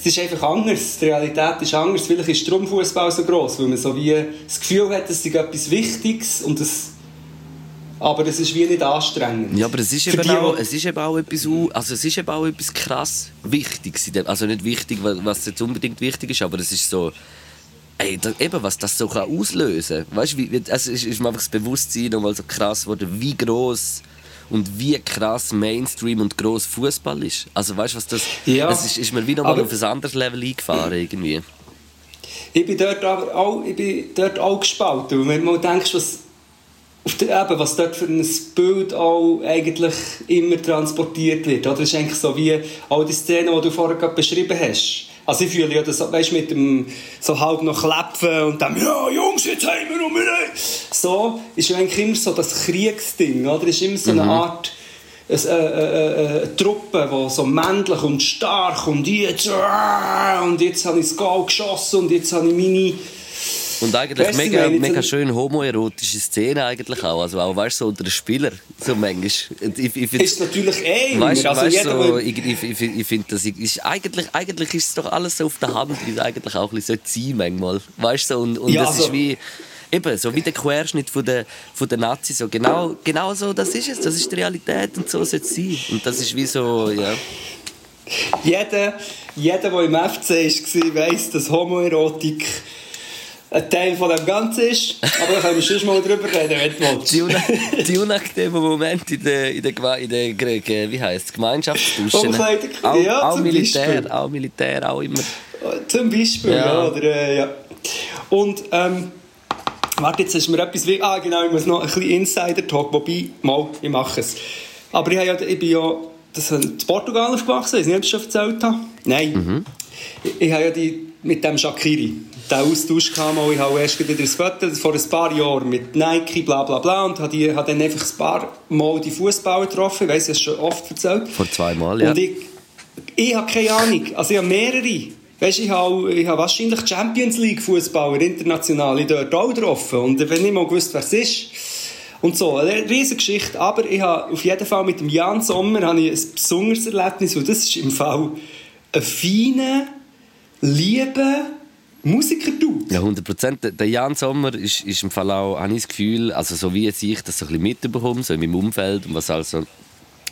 Es ist einfach anders, die Realität ist anders. Vielleicht ist darum Fußball so gross, weil man so wie das Gefühl hat, es ist etwas Wichtiges und das, aber es ist wie nicht anstrengend. Ja, aber es ist, Für eben auch, es ist eben auch etwas, also es ist eben auch etwas krass Wichtiges. Also nicht wichtig, wa- was jetzt unbedingt wichtig ist, aber es ist so, ey, da, eben, was das so kann auslösen kann. Weißt du, also es ist mir einfach das Bewusstsein nochmal so krass geworden, wie groß und wie krass Mainstream und groß Fußball ist. Also weißt du, was das, Ja, es ist, ist mir wieder mal auf ein anderes Level eingefahren irgendwie. Ich bin dort aber auch, ich bin dort auch gespalten. Wenn du mal denkst, was, auf der, eben, was dort für ein Bild auch eigentlich immer transportiert wird. Oder? Das ist eigentlich so wie all die Szenen, die du vorher gerade beschrieben hast. Also ich fühle ja das, weißt, mit dem so halb noch Klepfen und dann «Ja, Jungs, jetzt haben wir noch mehr!» So ist ja eigentlich immer so das Kriegsding, oder? Es ist immer so eine Art eine, eine, eine, Truppe, die so männlich und stark und jetzt «Ah!» und jetzt habe ich das Goal geschossen und jetzt habe ich meine Und eigentlich mega, mega schön homoerotische Szene eigentlich auch. Also auch, weißt du, so unter den Spielern. So manchmal. Ich, ich find's- ist natürlich eh. Weißt du, also weißt, so, ich, ich, ich, ich finde, das ist eigentlich, eigentlich ist es doch alles so auf der Hand, wie es eigentlich auch ein bisschen sein manchmal. Weißt du, so, und, und Ja, das ist also- wie, eben, so wie der Querschnitt von der, von der Nazis. So, genau, genau so, das ist es, das ist die Realität und so sollte es sein. Und das ist wie so, ja. jeder, jeder, der im FC war, weiss, dass Homoerotik ein Teil von dem Ganzen ist. Aber da können wir schon mal drüber reden, wenn du willst. Die, una die unangenehmen Momente in der, in der, in der, Ge- wie heisst. Umkleidung, Auch, ja, auch Militär, Beispiel. auch Militär, auch immer. Zum Beispiel, ja. Ja. oder, äh, ja. Und, ähm, warte, jetzt ist mir etwas wie, ah genau, ich muss noch ein bisschen Insider-Talk, wobei, mal, ich mache es. Aber ich, habe ja, ich bin ja, das in Portugal aufgewachsen, ich weiß nicht, ob ich es schon erzählt habe. Nein. Ich, ich habe ja die, mit dem Shakiri, den Austausch gehabt, mal, ich habe erst wieder ein Foto vor ein paar Jahren mit Nike, bla bla bla, und habe, die, habe dann einfach ein paar Mal die Fußballer getroffen, ich weiss, ich habe es schon oft erzählt. Vor zwei Mal, ja. Und ich, ich habe keine Ahnung. Also ich habe mehrere. Weißt, ich habe, ich habe wahrscheinlich Champions League Fußballer international dort auch getroffen. Und wenn ich mal gewusst, wer es ist. Und so, eine riesige Geschichte. Aber ich habe auf jeden Fall mit dem Jan Sommer habe ich ein besonderes Erlebnis. Und das ist im Fall ein feiner, lieber Musiker-Dude. Ja, 100 Prozent. Der Jan Sommer ist, ist im Fall auch, habe ich das Gefühl, also so wie jetzt ich das so ein bisschen mitbekomme, so in meinem Umfeld und was also.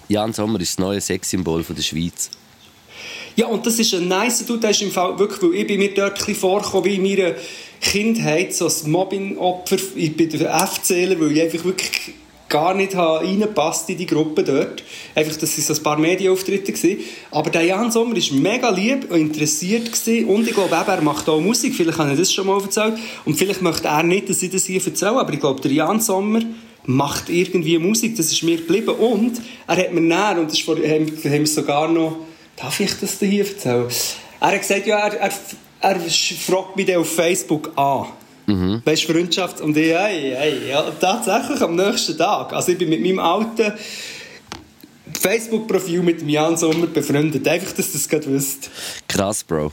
Jan Sommer ist das neue Sexsymbol der Schweiz. Ja, und das ist ein nice Dude, der ist im Fall wirklich, weil ich bin mir dort ein bisschen vorgekommen, wie in meiner Kindheit, so ein Mobbing-Opfer, ich bin der FCler, weil ich einfach wirklich gar nicht habe reingepasst in die Gruppe dort. Einfach, das waren so ein paar Medienauftritte. Gewesen. Aber der Jan Sommer war mega lieb und interessiert gewesen. und ich glaube er macht auch Musik, vielleicht habe ich das schon mal erzählt und vielleicht möchte er nicht, dass ich das hier erzähle, aber ich glaube, der Jan Sommer macht irgendwie Musik, das ist mir geblieben und er hat mir näher, und das vor, haben, haben wir sogar noch Darf ich das hier erzählen? Er hat gesagt, ja, er, er, er fragt mich auf Facebook an. Mhm. Weißt Freundschaft? Und ich, hey, hey, ja, tatsächlich am nächsten Tag. Also ich bin mit meinem alten Facebook-Profil mit dem Jan Sommer befreundet. Einfach, dass du das gerade wüsst. Krass, Bro.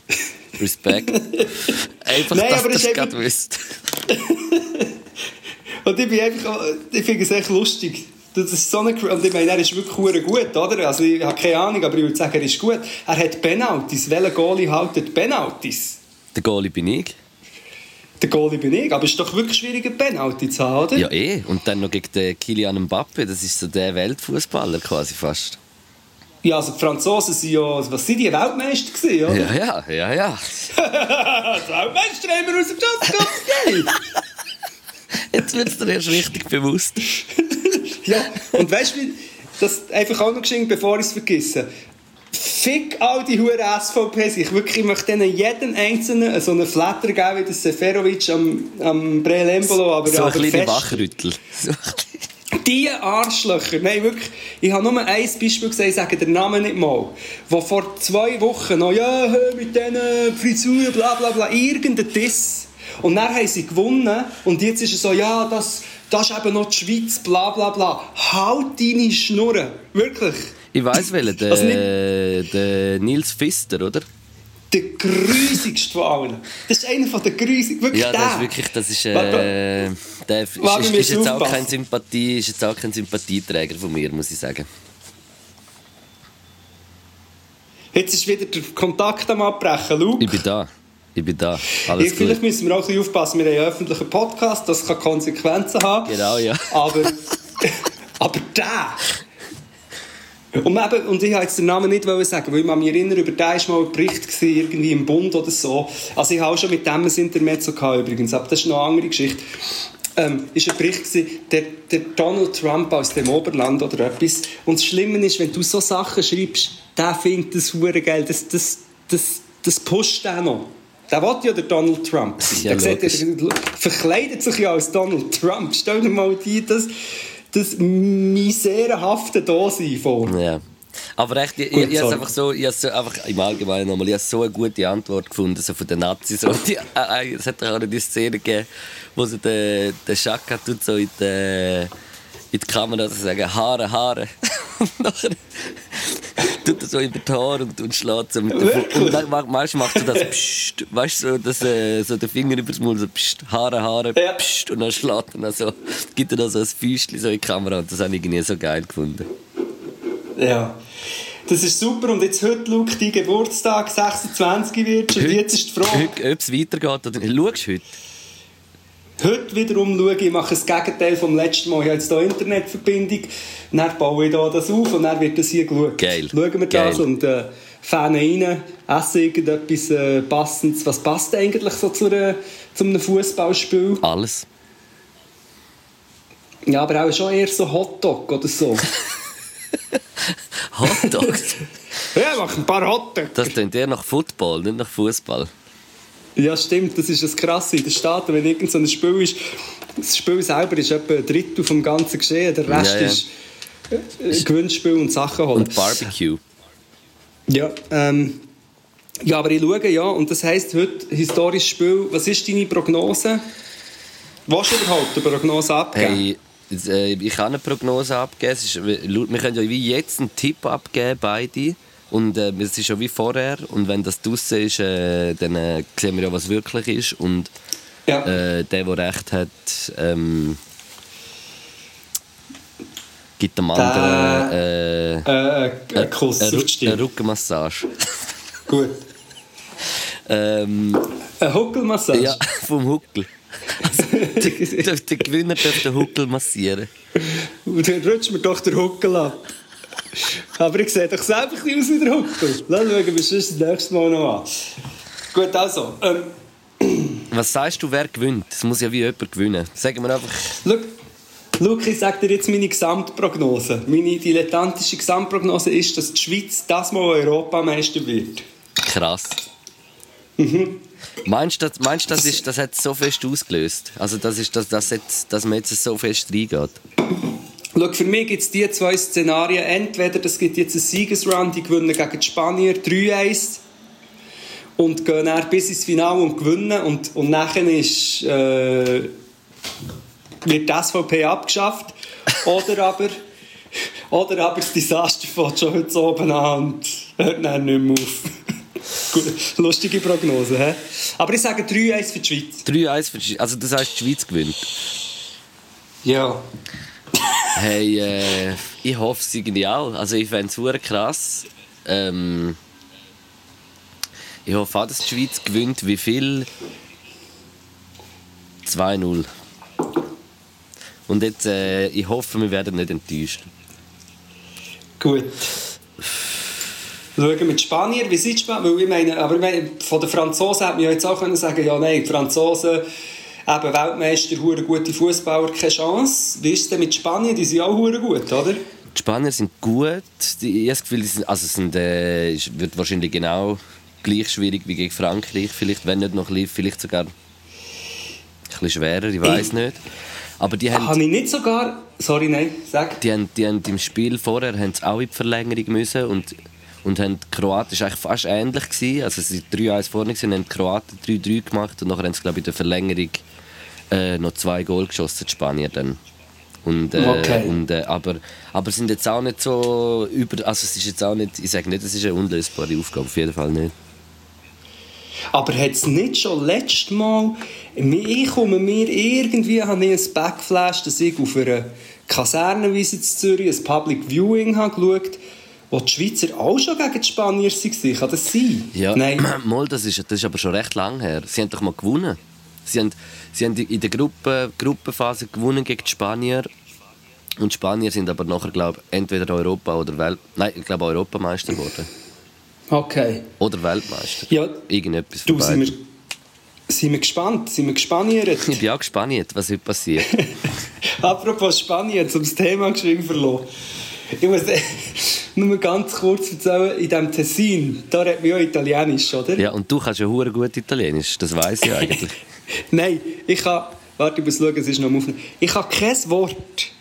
Respekt. Einfach, Nein, dass du ist gerade wisst. Und ich bin einfach, ich finde es echt lustig. Das ist so eine, und ich meine, er ist wirklich gut, oder? Also ich habe keine Ahnung, aber ich würde sagen, er ist gut. Er hat Penalties. Welcher Goalie haltet Penalties? Der Goalie bin ich. Der Goalie bin ich, aber es ist doch wirklich schwierig, einen Penalty zu haben, oder? Ja, eh. Und dann noch gegen den Kylian Mbappe. Das ist so der Weltfußballer quasi fast. Ja, also die Franzosen sind ja, was sind die, Weltmeister gewesen, oder? Ja, ja, ja, ja. Weltmeister haben wir aus dem Just Jetzt wird es dir erst richtig bewusst. Ja, und weißt du, das einfach auch noch geschenkt, bevor ich es vergesse. Fick all die Huren SVPs. Ich wirklich ich möchte denen jeden einzelnen so einen Flatter geben, wie der Seferovic am, am Brelembolo. Aber, So ein aber kleiner fest- Wachrüttel. Ein Die Arschlöcher, nein wirklich, ich habe nur ein Beispiel gesehen, ich sage den Namen nicht mal, wo vor zwei Wochen noch, ja, mit diesen Frisuren, bla bla bla, irgendein Diss. Und dann haben sie gewonnen und jetzt ist es so, ja, das, das ist eben noch die Schweiz, bla bla bla. Halt deine Schnurren, wirklich. Ich weiss welchen, der, Also der Nils Pfister, oder? Der grusigste von allen. Das ist einer von der grusigsten, wirklich Ja, der. das ist wirklich, das ist, äh, der ist, ist, ist, jetzt auch kein. Sympathie, ist jetzt auch kein Sympathieträger von mir, muss ich sagen. Jetzt ist wieder der Kontakt am Abbrechen, Luke. Ich bin da. Ich bin da. Ja, Alles vielleicht gut. müssen wir auch ein bisschen aufpassen. Wir haben einen öffentlichen Podcast, das kann Konsequenzen haben. Genau, ja. Aber, aber der! Und, eben, und ich wollte jetzt den Namen nicht sagen, weil ich mich erinnere, über den war mal ein Bericht gewesen, irgendwie im Bund oder so. Also ich habe auch schon mit dem ein Intermezzo gehabt, übrigens, aber das ist noch eine andere Geschichte. Ähm, ist ein Bericht gewesen, der, der Donald Trump aus dem Oberland oder etwas. Und das Schlimme ist, wenn du so Sachen schreibst, der findet das hure geil, das, das, das, das pusht den noch. Der will ja der Donald Trump sein. Ja, der, sieht, der verkleidet sich ja als Donald Trump. Stell dir mal die, das, das miserhafte Dasein vor. Ja. Aber echt, ich, Gut, ich, ich einfach so, ich so einfach im Allgemeinen nochmal, ich habe so eine gute Antwort gefunden, so von den Nazis. So, die, äh, äh, es hat doch auch noch die Szene gegeben, wo sie den, den Schaka tut so in die, in die Kamera so sagen, Haare, Haare. Und nachher tut er so über die Haare und, und schlägt so mit der Fu- Wirklich? Und dann ma- manchmal macht er das Psst, weißt du, so, dass, äh, so den Finger übers Maul, so Psst, Haare, Haare, Ja. Psst, und dann schlägt er dann so, gibt er dann so ein Füßchen so in die Kamera und das habe ich irgendwie so geil gefunden. Ja. Das ist super. Und jetzt heute, Luke, dein Geburtstag, 26 wird und jetzt ist die Frage. Heute, ob es weitergeht oder. Schaust du heute? Heute wiederum schaue ich, mache das Gegenteil vom letzten Mal. Ich habe jetzt hier Internetverbindung, dann baue ich das auf und dann wird das hier geschaut. Geil. Schauen wir das Geil. und äh, fahren rein, essen irgendetwas äh, Passendes. Was passt eigentlich so zu einer zu einem Fußballspiel? Alles. Ja, aber auch schon eher so Hotdog oder so. Hotdogs. ja, mach ein paar Hotdogs. Das klingt eher nach Football, nicht nach Fußball. Ja, stimmt, das ist das Krasse in den Staaten, wenn irgend so ein Spiel ist, das Spiel selber ist etwa ein Drittel vom ganzen Geschehen, der Rest Ja, ja. ist äh, Gewinnspiel und Sachen holen. Und Barbecue. Ja, ähm, ja, aber ich schaue, ja, und das heisst heute historisches Spiel. Was ist deine Prognose? Was du überhaupt eine Prognose abgeben? Hey, äh, ich kann eine Prognose abgeben. Ist, wir können ja wie jetzt einen Tipp abgeben, beide. Und äh, es ist ja wie vorher. Und wenn das draussen ist, äh, dann äh, sehen wir ja, was wirklich ist. Und Ja. äh, der, der recht hat, ähm, gibt dem anderen äh, Äh, ein Kuss eine, auf die eine. Rückenmassage. Gut. ähm, Eine Huckelmassage? ja, vom Huckel. Also, der, der, der Gewinner darf den Huckel massieren. Und dann rutscht mir doch der Huckel ab. Aber ich sehe doch selber ein bisschen aus wie der Huckel. Lass schauen, wir sonst das nächste Mal noch an. Gut, also. Ähm, Was sagst du, wer gewinnt? Es muss ja wie jemand gewinnen. Sagen wir einfach. Schau, Luke, ich sage dir jetzt meine Gesamtprognose. Meine dilettantische Gesamtprognose ist, dass die Schweiz das Mal Europameister wird. Krass. Mhm. Meinst du, das, meinst, das, ist, das hat so fest ausgelöst? Also, das ist, dass, das jetzt, dass man jetzt so fest reingeht? Schau, für mich gibt es die zwei Szenarien. Entweder es gibt jetzt einen Siegesrun, die gewinnen gegen die Spanier 3-1 und gehen dann bis ins Finale und gewinnen. Und, und nachher ist, äh, wird die SVP abgeschafft. Oder aber, oder aber das Desaster fängt schon heute oben an und hört dann nicht mehr auf. Lustige Prognose, hä? Aber ich sage 3-1 für die Schweiz. 3-1 für die Schweiz. Also, das heißt, die Schweiz gewinnt. Ja. Hey, äh, ich hoffe es irgendwie auch. Also, ich fände es verdammt krass. Ähm, ich hoffe auch, dass die Schweiz gewinnt. Wie viel? 2-0. Und jetzt, äh, ich hoffe, wir werden nicht enttäuscht. Gut. Schauen wir die Spanier, wie sind die Spanier? Weil ich meine, aber ich meine, von den Franzosen hätte man ja jetzt auch können sagen ja nein, die Franzosen, eben Weltmeister, hure gute Fußballer, keine Chance. Wie ist es denn mit Spanien? Die sind auch hure gut, oder? Die Spanier sind gut. Die, ich habe das Gefühl, die sind, also es sind, äh, wird wahrscheinlich genau gleich schwierig wie gegen Frankreich. Vielleicht, wenn nicht noch ein bisschen, vielleicht sogar ein bisschen schwerer, ich weiß nicht. Aber die haben, Habe ich nicht sogar... Sorry, nein, sag. die haben, die haben im Spiel vorher haben sie auch in die Verlängerung müssen und, und haben die Kroaten, war eigentlich fast ähnlich. Gewesen. Also sie waren 3-1 vorne gewesen, haben die Kroaten 3-3 gemacht und nachher haben sie, glaube ich, in der Verlängerung äh, noch zwei Goal geschossen, die Spanier dann. Und, äh, Okay. und, äh, aber, aber sind jetzt auch nicht so über. Also es ist jetzt auch nicht. Ich sage nicht, es ist eine unlösbare Aufgabe, auf jeden Fall nicht. Aber hat es nicht schon letztes Mal... Ich komme mir irgendwie... Habe ich ein Backflash, dass ich auf einer Kasernenwiese in Zürich ein Public Viewing habe geschaut wo die Schweizer auch schon gegen die Spanier waren. Kann das sein? Ja, Nein. Mal, das, ist, das ist aber schon recht lang her. Sie haben doch mal gewonnen. Sie haben, sie haben in der Gruppe, Gruppenphase gewonnen gegen die Spanier. Und die Spanier sind aber nachher, glaube ich, entweder Europa oder Welt... Nein, ich glaube Europameister geworden. Okay. Oder Weltmeister. Ja, Irgendetwas du, sind wir, sind wir gespannt? Sind wir gespaniert? Ich bin auch gespannt, was heute passiert. Apropos Spanien, zum Thema geschwind verloren. Ich muss nur ganz kurz erzählen, in diesem Tessin, da redet man ja Italienisch, oder? ja, und du kannst ja hure gut Italienisch, das weiß ich eigentlich. Nein, ich kann... Warte, ich muss schauen, es ist noch am Aufnehmen. Ich habe kein Wort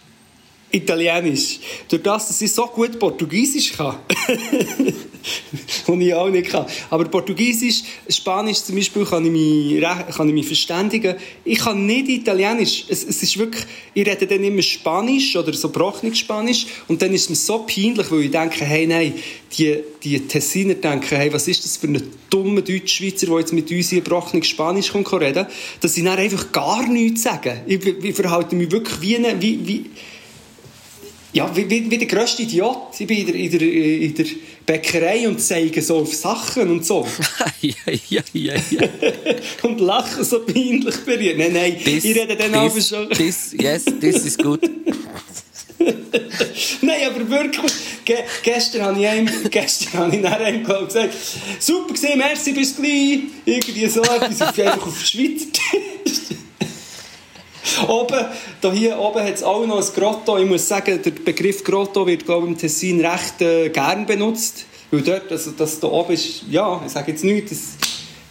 Italienisch. Durch das, dass ich so gut Portugiesisch kann. Und ich auch nicht kann. Aber Portugiesisch, Spanisch zum Beispiel kann ich mich, kann ich mich verständigen. Ich kann nicht Italienisch. Es, es ist wirklich, ich rede dann immer Spanisch oder so brochnig Spanisch und dann ist es mir so peinlich, weil ich denke, hey, nein, die, die Tessiner denken, hey, was ist das für ein dummer Deutschschweizer, der jetzt mit uns hier brochnig Spanisch kommt reden, dass sie dann einfach gar nichts sagen. Ich, ich verhalte mich wirklich wie, eine, wie, wie ja, wie, wie, wie der grösste Idiot. Ich bin in der, in der, in der Bäckerei und zeige so auf Sachen und so. ja, ja, ja, ja. und lache so peinlich berührt. Nein, nein, This, ich rede dann this, schon... this, yes, this is good. Nein, aber wirklich, ge gestern habe ich einem, gestern habe ich einem gesagt, super gesehen, merci, bis gleich. Irgendwie so etwas, einfach auf Schweizer. Oben, da hier oben hat es auch noch ein Grotto. Ich muss sagen, der Begriff Grotto wird, glaube ich, im Tessin recht äh, gern benutzt. Weil dort, also das da oben ist, ja, ich sage jetzt nichts, das,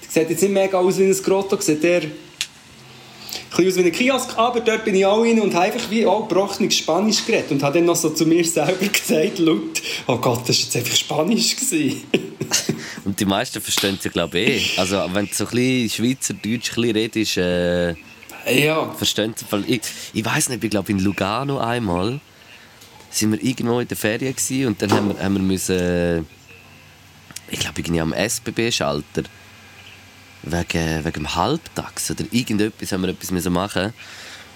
das sieht jetzt nicht mega aus wie ein Grotto, sieht eher ein aus wie ein Kiosk, aber dort bin ich auch rein und habe einfach wie auch gebrochenes Spanisch geredet und habe dann noch so zu mir selber gesagt, laut, oh Gott, das war jetzt einfach Spanisch. Und die meisten verstehen es ja, glaube ich, eh. Also, wenn du so ein bisschen Schweizerdeutsch ein redest, äh, ja. verstehen sie. Ich, ich weiß nicht, ich glaube in Lugano einmal sind wir irgendwo in der Ferien gewesen, und dann haben wir, haben wir müssen, ich glaube irgendwie am SBB-Schalter wegen, wegen dem Halbtags oder irgendetwas haben wir etwas müssen machen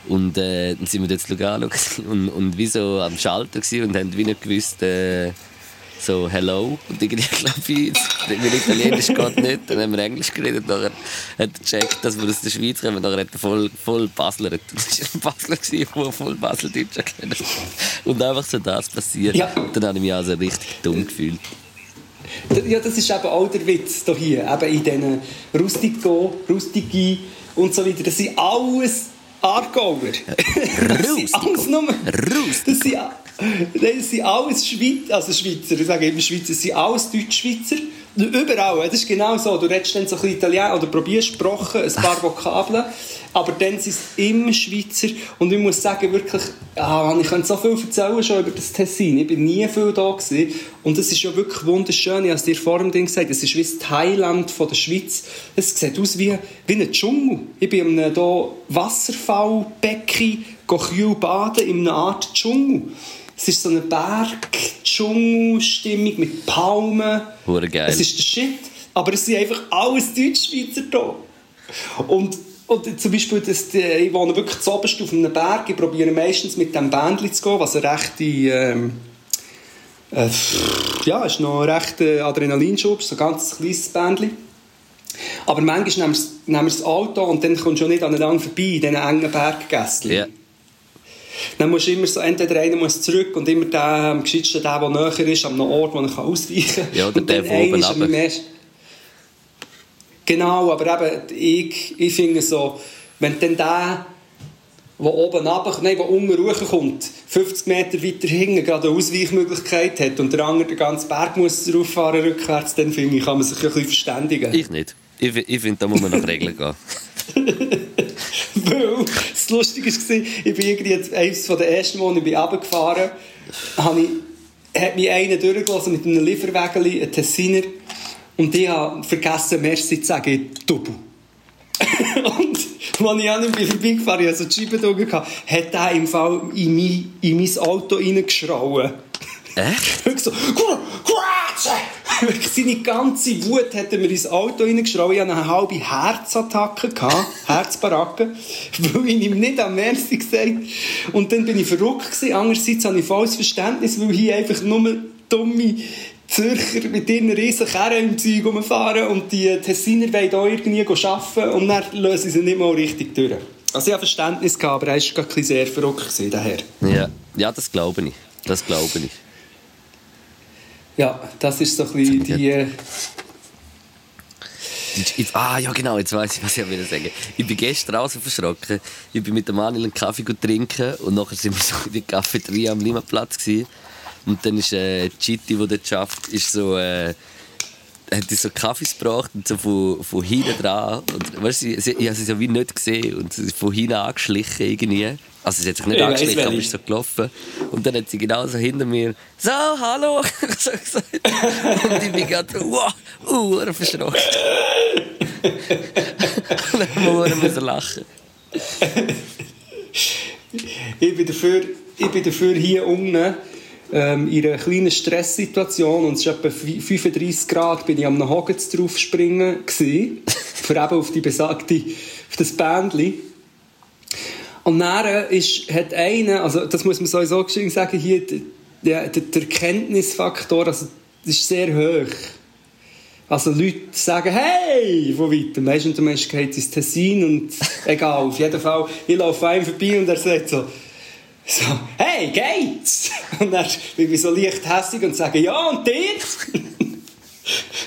und äh, dann sind wir in Lugano und, und wie so am Schalter und haben wie nicht gewusst, äh, so «Hello» und irgendwie glaube ich, weil Italienisch geht nicht, dann haben wir Englisch geredet, nachher hat er gecheckt, dass wir aus der Schweiz kommen, nachher hat er voll, voll Basler, das war ein Basler, der voll Baseldeutsch erklärt Und einfach so das passiert, ja. dann habe ich mich also richtig dumm gefühlt. Ja, das ist eben auch der Witz hier, eben in diesen Rustico, Rustigi und so weiter, das sind alles Aargauer. Rustico. Das sind, das sind alles Schweizer, also Schweizer, ich sage eben Schweizer, das sind alles Deutschschweizer. Überall, das ist genau so. Du redest dann so ein bisschen Italienisch oder probierst Sprachen, ein paar Vokabeln, aber dann sind es immer Schweizer. Und ich muss sagen, wirklich, ah, ich könnte so viel erzählen schon über das Tessin. Ich bin nie viel da gewesen. Und es ist ja wirklich wunderschön. Ich habe es dir vor dem Ding gesagt, es ist wie das Thailand von der Schweiz. Es sieht aus wie, wie ein Dschungel. Ich bin in einem Wasserfallbecken, kühl baden, in einer Art Dschungel. Es ist so eine Berg-Dschungel-Stimmung mit Palmen. Hure geil. Es ist der Shit. Aber es sind einfach alles Deutschschweizer da. Und, und zum Beispiel, das, ich wohne wirklich zu oberst auf einem Berg. Ich probiere meistens mit dem Bändchen zu gehen, was eine rechte... Ähm, äh, ja, ist noch ein rechter Adrenalinschub, so ein ganz kleines Bändchen. Aber manchmal nehmen wir das Auto und dann kommst du nicht aneinander vorbei in diesen engen Berggässchen. Yeah. Dann musst du immer so, entweder einer muss zurück und immer der, am geschicktesten der, der näher ist, an einem Ort, wo er ausweichen kann. Ja, oder der, der oben runter. Genau, aber eben, ich, ich finde so, wenn dann der, der oben runter, nein, der unten hochkommt, 50 Meter weiter hinten gerade eine Ausweichmöglichkeit hat und der andere den ganzen Berg muss rauffahren rückwärts, dann finde ich, kann man sich ein bisschen verständigen. Ich nicht. Ich, ich finde, da muss man nach Regeln gehen. Weil das Lustige war, ich bin irgendwie eines der ersten Mal, ich bin runtergefahren, habe ich, hat mich einer durchgelassen mit einem Lieferwägel, ein Tessiner, und ich habe vergessen, Merci zu sagen, Double. und als ich an ihm vorbeigefahren bin, also die Scheibe drüber hat er im Fall in mein, in mein Auto reingeschrauen. Echt? so, Seine ganze Wut hat er mir ins Auto reingeschraubt. Ich hatte eine halbe Herzattacke, Herzbaracke, weil ich ihm nicht am Merci gesagt Und dann bin ich verrückt gewesen. Andererseits habe ich volles Verständnis, weil hier einfach nur dumme Zürcher mit ihren riesen Kerren im Zeug rumfahren und die Tessiner wollen hier irgendwie arbeiten und dann lösen sie nicht mal richtig durch. Also ich habe Verständnis gehabt, aber er war sehr verrückt, daher. Ja. ja, das glaube ich. Das glaube ich. Ja, das ist so ein bisschen die... Ah, ja genau, jetzt weiß ich, was ich wieder sagen Ich bin gestern raus verschrocken. Ich bin mit dem Manuel einen Kaffee trinken und nachher sind wir so in der Cafeteria am Limaplatz gewesen. Und dann ist äh, Chiti, der dort arbeitet, ist so... Äh, hat so Kaffees gebracht und so von, von hinten dran. Und, weißt, ich, ich habe sie so wie nicht gesehen und von hinten angeschlichen irgendwie. Also sie hat sich nicht ich angeschlichen, aber ist so gelaufen. Und dann hat sie genauso hinter mir «So, hallo!» so gesagt. Und ich bin gerade «Wow!» uh, verschrocken. und dann mussten wir lachen. ich, bin dafür, ich bin dafür hier unten ähm, in einer kleinen Stresssituation und es ist etwa 35 Grad, bin ich am Hoggets drauf springen für eben auf die besagte, auf das Bändchen. Und dann ist, hat einer, also das muss man sowieso sagen, hier, der, der, der Kenntnisfaktor, also, ist sehr hoch. Also Leute sagen, hey, von weitem. Weißt du, und der Mensch geht ins Tessin und egal, auf jeden Fall, ich laufe einem vorbei und er sagt so, so, hey, geht's? Und dann bin ich so leicht hässig und sage, ja, und dir?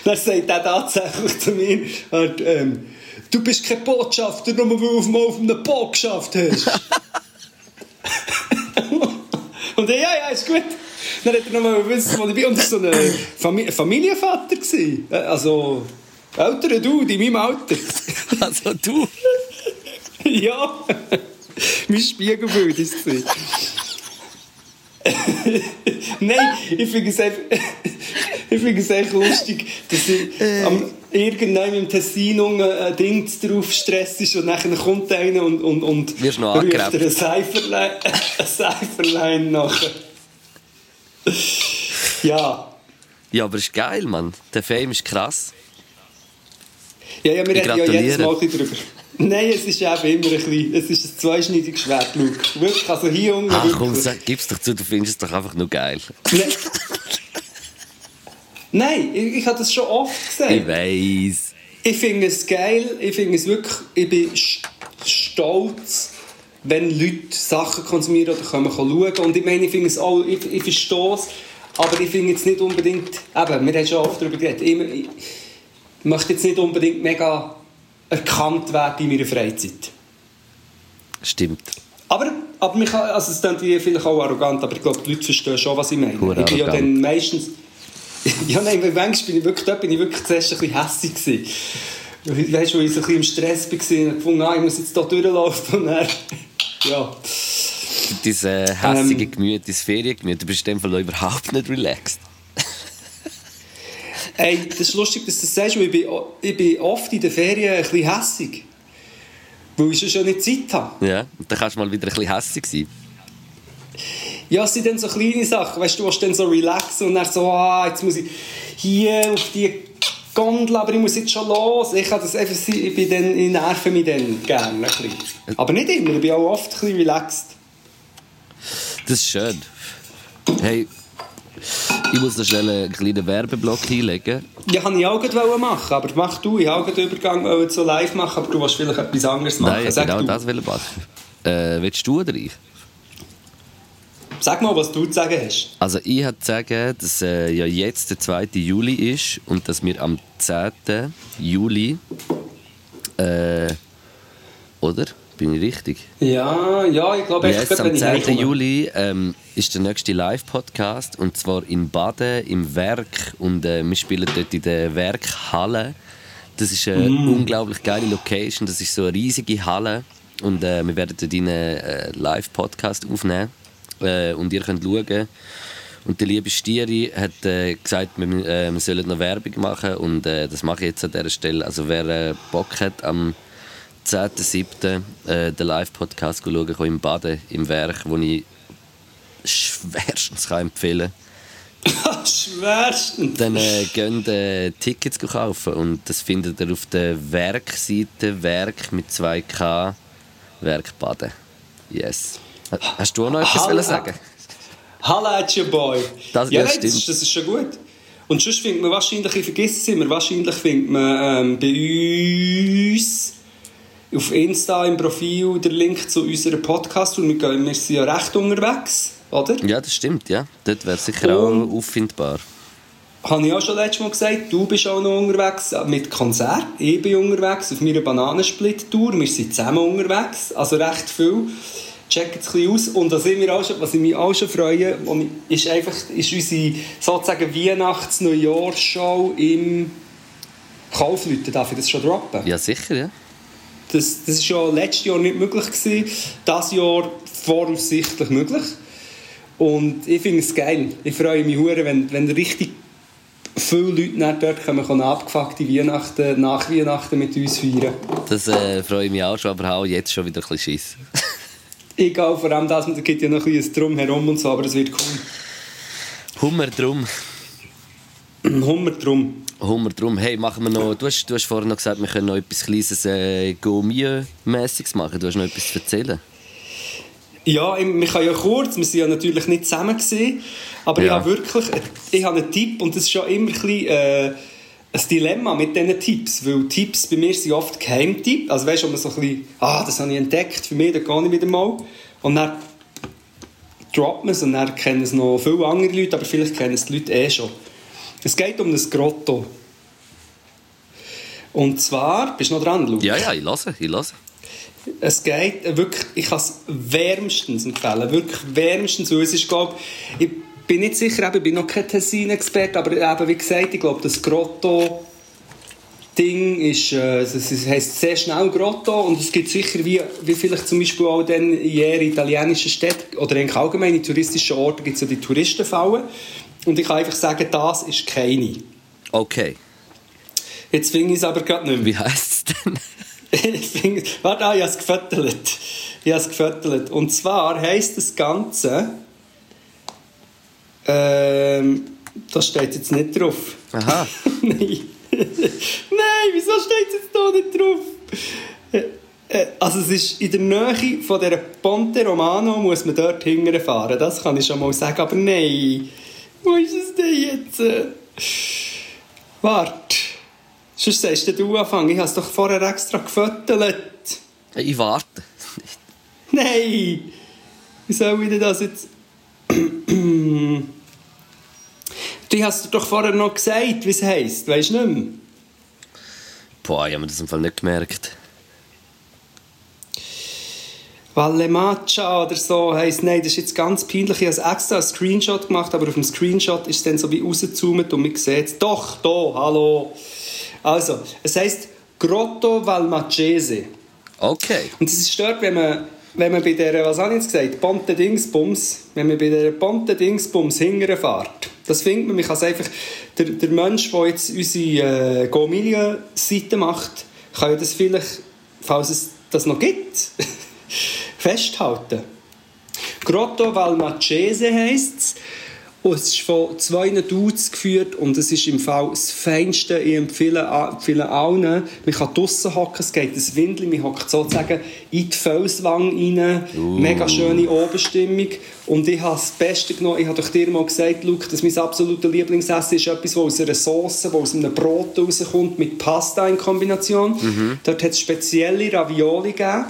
dann sagt er tatsächlich zu mir, ähm, du bist kein Botschafter, nur weil du mal auf einem Boot geschafft hast. und er, ja, ja, ist gut. Dann hat er nochmal gewusst, wo ich bin. Und das war so ein Famili Familienvater. Gewesen. Äh, Also, älterer Dude in meinem Alter. Also du. ja, mein Spiegelbild war es. Nein, ich finde es einfach, ich finde es echt lustig, dass ich am, irgendwann im Tessin ein Ding drauf Stress ist und dann kommt einer und, und, und Wirst noch ruft dir angerappt. ein Seiferlein, ein Seiferlein nachher. Ja. Ja, aber ist geil, Mann. Der Fame ist krass. Ja, ja, wir reden ja jedes. Mal drüber. Nein, es ist eben immer ein bisschen, es ist ein zweischneidiges Schwert, Luke. Wirklich, also hier unten Ach komm, sag, gib's doch zu, du findest es doch einfach nur geil. Nein. Nein, ich, ich habe das schon oft gesagt. Ich weiss. Ich finde es geil, ich finde es wirklich, ich bin st- stolz, wenn Leute Sachen konsumieren oder können schauen. Und ich meine, ich finde es auch, ich, ich verstehe es, aber ich finde jetzt nicht unbedingt, eben, wir haben schon oft darüber geredet, ich, ich möchte jetzt nicht unbedingt mega erkannt werden in meiner Freizeit. Stimmt. Aber, aber mich, also es klingt vielleicht auch arrogant, aber ich glaube, die Leute verstehen schon, was ich meine. Ich bin ja dann meistens... ja, nein, manchmal bin ich wirklich, dort bin ich wirklich zuerst ein bisschen hässig gewesen. Weißt du, wo ich so ein bisschen im Stress war und gefunden, ah, ich muss jetzt hier durchlaufen und dann... ja. Dieses äh, hässige Ähm. Gemüt, dieses Feriengemüt, du bist in dem Fall überhaupt nicht relaxed. Ey, das ist lustig, dass du das sagst, weil ich bin, ich bin oft in den Ferien ein bisschen hässig. Weil ich schon nicht Zeit habe. Ja, und dann kannst du mal wieder ein bisschen hässig sein. Ja, es sind dann so kleine Sachen, weißt du, du willst dann so relaxen und dann so, ah, jetzt muss ich hier auf die Gondel, aber ich muss jetzt schon los. Ich, kann das einfach, ich, bin dann, ich nerve mich dann gerne ein bisschen. Aber nicht immer, ich bin auch oft ein bisschen relaxed. Das ist schön. Hey, ich muss noch schnell einen kleinen Werbeblock einlegen. Ja, kann ich auch gerade machen, aber mach du. Ich wollte auch den Übergang so live machen, aber du willst vielleicht etwas anderes machen. Nein, ich Sag, genau du. das will ich machen. Äh, willst du oder ich? Sag mal, was du zu sagen hast. Also ich habe zu sagen, dass äh, ja jetzt der 2. Juli ist und dass wir am 10. Juli äh, oder? Bin ich richtig? Ja, ja, ich glaube, Jetzt gerade, am wenn ich 10. heimkomme. Juli ähm, ist der nächste Live-Podcast und zwar in Baden im Werk und äh, wir spielen dort in der Werkhalle. Das ist eine Mm. unglaublich geile Location, das ist so eine riesige Halle und äh, wir werden dort einen äh, Live-Podcast aufnehmen äh, und ihr könnt schauen. Und der liebe Stieri hat äh, gesagt, wir, äh, wir sollen noch Werbung machen und äh, das mache ich jetzt an dieser Stelle. Also wer äh, Bock hat, am 10.7. Äh, den Live-Podcast schauen kann im Baden, im Werk, wo ich schwerstens kann empfehlen Schwerstens. Dann äh, gehen äh, Tickets kaufen und das findet ihr auf der Werkseite Werk mit 2K Werk Baden. Yes. Hast du auch noch etwas wollen sagen? Hallo, Boy. Das- ja, das nein, das, ist- das ist schon gut. Und sonst findet man wahrscheinlich, ich vergesse es immer, wahrscheinlich findet man ähm, bei uns auf Insta im Profil den Link zu unserem Podcast und wir, gehen, wir sind ja recht unterwegs, oder? Ja, das stimmt, ja. Dort wäre sicher Und- auch auffindbar. Habe ich auch schon letztes Mal gesagt, du bist auch noch unterwegs mit Konzert. Ich bin unterwegs auf meiner Bananensplit-Tour. Wir sind zusammen unterwegs, also recht viel. Checkt es ein aus. Und was ich, mir auch schon, was ich mich auch schon freue, ist einfach ist unsere sozusagen Weihnachts-Neujahrsshow im Kaufleuten. Darf ich das schon droppen? Ja, sicher, ja. Das, das ist ja letztes Jahr nicht möglich gewesen. Das Jahr voraussichtlich möglich. Und ich finde es geil. Ich freue mich hure, wenn, wenn richtig viele Leute dort kommen, können abgefuckte Weihnachten, nach Weihnachten mit uns feiern. Das äh, freue ich mich auch schon, aber auch jetzt schon wieder ein bisschen Schiss. Egal, vor allem das, da gibt ja noch ein bisschen Drumherum und so, aber es wird cool. Hummer drum. Hummer drum. Hummer drum. Hey, machen wir noch. Du hast, du hast vorhin noch gesagt, wir können noch etwas kleines äh, Gourmet-mässiges machen. Du hast noch etwas zu erzählen. Ja, ich- wir können ja kurz, wir sind ja natürlich nicht zusammen gewesen, aber ich Ja. habe wirklich, ich habe einen Tipp und das ist schon immer ein bisschen, äh, ein Dilemma mit diesen Tipps, weil Tipps bei mir sind oft Geheimtipps, also weißt du, man so ein bisschen, ah, das habe ich entdeckt, für mich, da gehe ich wieder mal und dann droppt man es und dann kennen es noch viele andere Leute, aber vielleicht kennen es die Leute eh schon. Es geht um das Grotto. Und zwar, bist du noch dran, Luke? Ja, ja, ich lasse, ich lasse. Es geht wirklich, ich kann es wärmstens empfehlen, wirklich wärmstens, weil es ist, glaube ich, bin nicht sicher, eben, ich bin noch kein Tessin-Experte, aber eben, wie gesagt, ich glaube, das Grotto Ding ist, äh, es heisst sehr schnell Grotto und es gibt sicher, wie, wie vielleicht zum Beispiel auch dann in jeder italienischen Stadt oder eigentlich allgemein in touristischen Orten gibt es ja die Touristenfallen und ich kann einfach sagen, das ist keine. Okay. Jetzt finde ich es aber gerade nicht mehr. Wie heisst es denn? ich finde, warte, ah, ich habe es gefüttert. Ich habe es gefüttert. Und zwar heisst das Ganze, ähm, das steht jetzt nicht drauf. Aha. Nein. Nein, wieso steht es jetzt da nicht drauf? Äh, äh, Also es ist in der Nähe von der Ponte Romano muss man dort hinfahren. Das kann ich schon mal sagen. Aber nein, wo ist es denn jetzt? Äh, Warte. Sonst sagst du anfangen. Ich habe es doch vorher extra gefüttert. Ich warte. Nein! Wie soll ich denn das jetzt... du hast doch vorher noch gesagt, wie es heisst. Weißt du nicht mehr? Boah, ich habe mir das im Fall nicht gemerkt. Valle Macha oder so heisst, nein, das ist jetzt ganz peinlich. Ich habe extra einen Screenshot gemacht, aber auf dem Screenshot ist es dann so wie rausgezoomt und man sieht es. Doch, da, hallo. Also, es heisst Grotto Valmacese. Okay. Und es ist dort, wenn man, wenn man bei der, was habe ich jetzt gesagt, Ponte Dingsbums, wenn man bei der Ponte Dingsbums hinterfährt, das findet man, man kann es einfach, der, der Mensch, der jetzt unsere äh, GoMilia-Seite macht, kann ja das vielleicht, falls es das noch gibt, festhalten. Grotto Valmacese heisst es. Und es ist von zwei Dudes geführt und es ist im Fall das Feinste. Ich empfehle, empfehle allen, man kann draussen hocken, es geht ein Windel, man hockt sozusagen in die Felswang rein. Uh. Mega schöne Oberstimmung. Und ich habe das Beste genommen, ich habe doch dir mal gesagt, Luke, dass mein absoluter Lieblingsessen ist etwas, das aus einer Sauce, das aus einem Brot rauskommt, mit Pasta in Kombination. Dort hat es spezielle Ravioli gegeben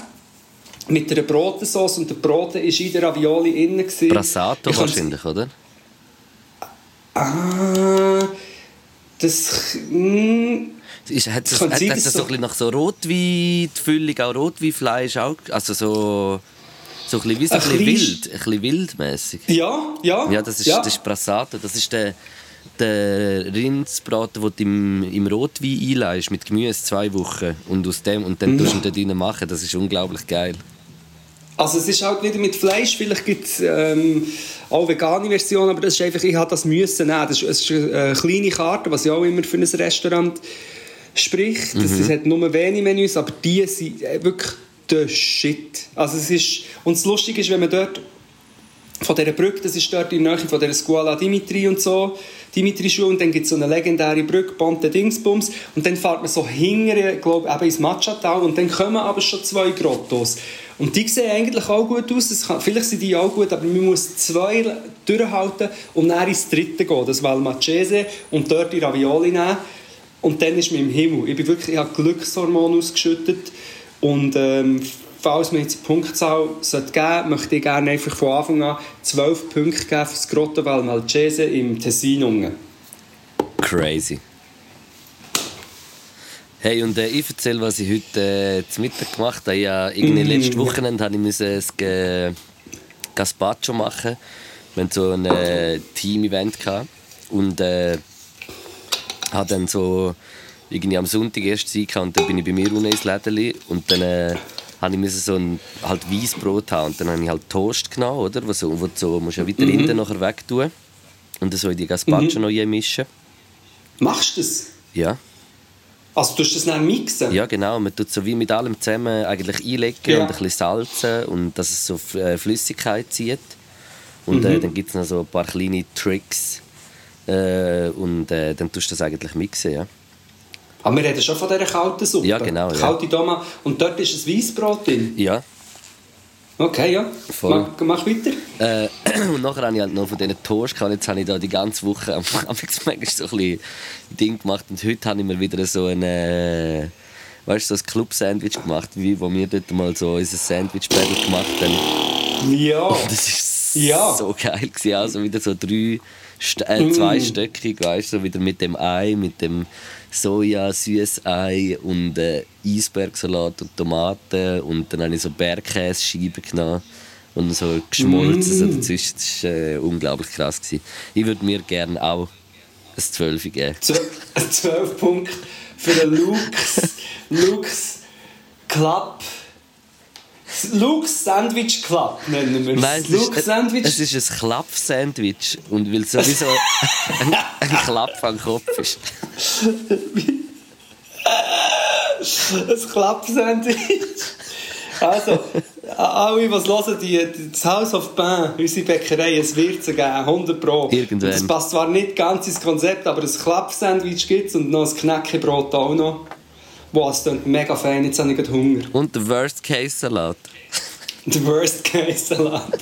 mit einer Brotensauce und der Brote war in der Ravioli innen. Brassato wahrscheinlich, oder? Ah, das... mm, Ist, hat Kann hat, sein, hat dass es so- so ein bisschen nach so Rotwein, die Füllung auch Rotweinfleisch auch, also so, so ein bisschen, wie so ein Ein bisschen wild, ein bisschen wildmäßig. Ja, ja. Ja, das ist, ja. Das ist Brassato, das ist der, der Rindsbraten, den du im, im Rotwein einleihst, mit Gemüse zwei Wochen und aus dem und dann tust du ihn dort rein machen, das ist unglaublich geil. Also es ist halt wieder mit Fleisch, vielleicht gibt es ähm, auch vegane Versionen, aber das ist einfach, ich habe das müssen nehmen. Das ist, es ist eine kleine Karte, was ja auch immer für ein Restaurant spricht. Das, Mhm. es hat nur wenige Menüs, aber die sind äh, wirklich der Shit. Also es ist, und das Lustige ist, wenn man dort von dieser Brücke, das ist dort in der Nähe von der Scuola Dimitri und so, Dimitri-Schule, und dann gibt es so eine legendäre Brücke, Ponte Dingsbums, und dann fährt man so hinterher, glaube eben ins Matchatal, und dann kommen aber schon zwei Grottos. Und die sehen eigentlich auch gut aus, kann, vielleicht sind die auch gut, aber man muss zwei durchhalten und dann ins dritte gehen, das Valmacese, und dort die Ravioli nehmen, und dann ist man im Himmel. Ich, bin wirklich, ich habe Glückshormone ausgeschüttet, und ähm, falls man jetzt die Punktzahl sollte geben sollte, möchte ich gerne einfach von Anfang an 12 Punkte geben für das Grotto Valmalcese im Tessin. unten. Crazy. Hey, und äh, ich erzähle, was ich heute äh, zum Mittag gemacht habe. Ja, irgendwie Mm. letztes Wochenende habe ich müssen Ge Gazpacho machen. Wir hatten so ein äh, Team-Event und äh, habe dann so irgendwie am Sonntag erst Zeit und dann bin ich bei mir unten ins Lädeli und dann äh, habe ich so ein halt Weissbrot haben und dann habe ich halt Toast genommen, oder? Wo, so, wo du so, musst ja weiter Mhm. hinten nachher wegtun und dann so in die Gazpacho noch mischen. Machst du das? Ja. Also tust du das dann mixen? Ja, genau. Man tut so wie mit allem zusammen eigentlich einlegen Ja. und ein bisschen salzen und dass es so äh, Flüssigkeit zieht. Und Mhm. äh, dann gibt es noch so ein paar kleine Tricks. Äh, und äh, dann tust du das eigentlich mixen, ja. Aber wir reden schon von dieser kalten Suppe. Ja, genau, ja. Kalte Tomaten. Und dort ist ein Weissbrot drin. Ja. Okay, ja. Voll. Mach, mach weiter. Äh, und nachher habe ich halt noch von diesen Toast gehabt. Jetzt habe ich da die ganze Woche am manchmal so ein bisschen Ding gemacht. Und heute habe ich mir wieder so ein, äh, weißt du, so ein Club-Sandwich gemacht, wie wo wir dort mal so unser Sandwich-Battle gemacht haben. Ja. Das ist Ja. so geil gewesen. Also wieder so drei äh, zweistöckig, weißt du, so wieder mit dem Ei, mit dem Soja, Süßei und äh, Eisbergsalat und Tomaten und dann habe ich so Bergkäse-Scheiben genommen und so geschmolzen so dazwischen. Das war äh, unglaublich krass. Gewesen. Ich würde mir gerne auch ein 12 geben. 12 Punkte für den Lux, Lux Club. Lux Sandwich Club nennen wir es. Nein, es Lux ist, Sandwich. es ist ein Klapp-Sandwich. Und weil es sowieso ein, ein Klapp am Kopf ist. ein Klapp-Sandwich. Also, alle, die hören, die, das House of Pain, unsere Bäckerei, es wird sie geben, 100 Pro. Irgendwann. Das passt zwar nicht ganz ins Konzept, aber ein Klapp-Sandwich gibt es und noch ein Knäckebrot auch noch. Wow, es klingt mega fein, jetzt habe ich gerade Hunger. Und der Worst-Case-Salat. Der Worst-Case-Salat.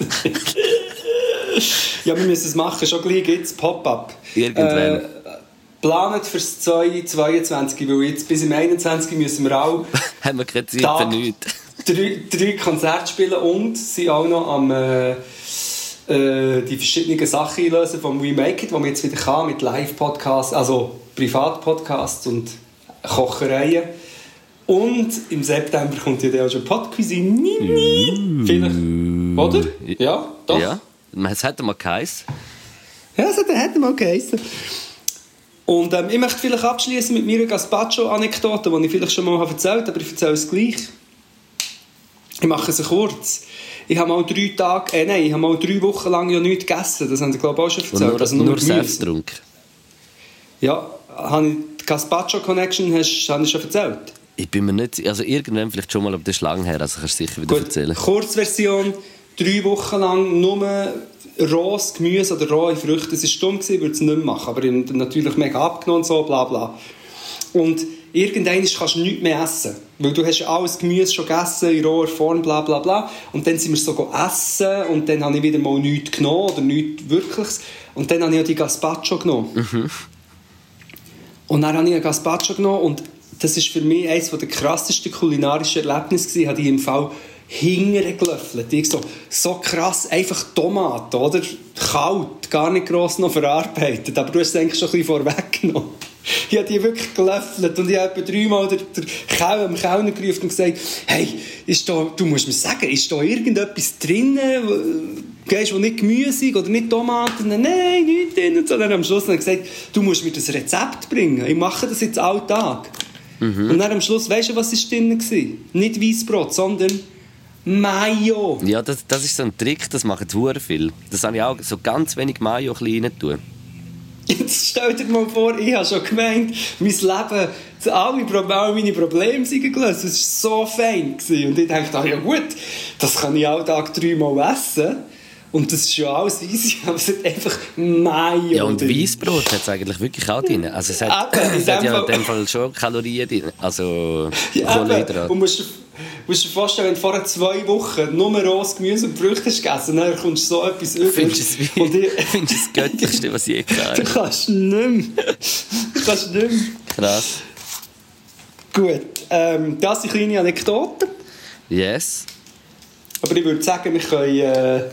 ja, wir müssen es machen, schon gleich gibt es Pop-Up. Irgendwann. Äh, planet fürs 2022, weil jetzt bis im 21 müssen wir auch Haben wir keine Zeit Tag. für nichts. drei, drei Konzerte spielen und sind auch noch am äh, äh, die verschiedenen Sachen einlösen vom We Make It, die wir jetzt wieder kann mit Live-Podcasts, also Privat-Podcasts und Kochereien. Und im September kommt ja dann auch schon Podcuisine. Vielleicht. Oder? Ja, doch. Ja, es hätte mal geheißen. Ja, das hätte mal geheißen. Und ähm, ich möchte vielleicht abschließen mit meiner Gazpacho-Anekdote, die ich vielleicht schon mal erzählt habe, aber ich erzähle es gleich. Ich mache es kurz. Ich habe mal drei Tage, äh, nein, ich habe mal drei Wochen lang ja nichts gegessen. Das haben Sie, glaube ich, auch schon Und erzählt. nur, also nur Gemüse. Saft getrunken. Ja, habe ich die Gazpacho Connection hast, habe ich schon erzählt. Ich bin mir nicht... Also irgendwann vielleicht schon mal, aber das ist lang her, also kannst du sicher wieder Gut, erzählen. Kurzversion, drei Wochen lang nur rohes Gemüse oder rohe Früchte. Es war dumm, gewesen, würde es nicht machen. Aber ich habe natürlich mega abgenommen und so, bla bla. Und irgendwann kannst du nichts mehr essen. Weil du hast alles Gemüse schon gegessen, in roher Form, bla bla bla. Und dann sind wir so essen und dann habe ich wieder mal nichts genommen oder nichts Wirkliches. Und dann habe ich auch die Gazpacho genommen. Und dann habe ich einen Gazpacho genommen und das ist für mich eines der krassesten kulinarischen Erlebnisse gewesen. Habe ich im Fall hingere. Ich so, so krass, einfach Tomaten, oder? Kalt, gar nicht gross noch verarbeitet. Aber du hast es eigentlich schon ein bisschen vorweggenommen. Ich habe die wirklich gelöffelt und ich habe dreimal den, den Kellner, dem Kellner gerufen und gesagt, hey, ist da, du musst mir sagen, ist da irgendetwas drin, gehst du nicht gemüsig oder nicht Tomaten? Nein, nichts drin. Und so. dann am Schluss er gesagt, du musst mir das Rezept bringen. Ich mache das jetzt alltag. Und dann am Schluss, weißt du, was ist drin war? Nicht Weissbrot, sondern Mayo. Ja, das, das ist so ein Trick, das machen hure viel. Das habe ich auch so ganz wenig Mayo ein bisschen rein tun. Jetzt stell dir mal vor, ich habe schon gemeint, mein Leben, alle, Pro- alle meine Probleme sind gelöst. Das war so fein. Und ich dachte, ah, ja gut, das kann ich Tag dreimal essen. Und das ist ja alles easy, aber es hat einfach Mayo Ja, und drin. Weissbrot hat es eigentlich wirklich auch drin. Also es hat, Eben, in es hat ja in dem Fall schon Kalorien drin. Also Ja. Kohlenhydrate. Und musst, musst dir vorstellen, wenn du vorher zwei Wochen nur rohes Gemüse und Früchte hast gegessen, dann kommst du so etwas über. Findest du es Und ich, findest du das Göttlichste, was ich je du gehabt habe? kannst nicht mehr. Du kannst nicht mehr. Krass. Gut, ähm, das sind kleine Anekdoten. Yes. Aber ich würde sagen, wir können, äh,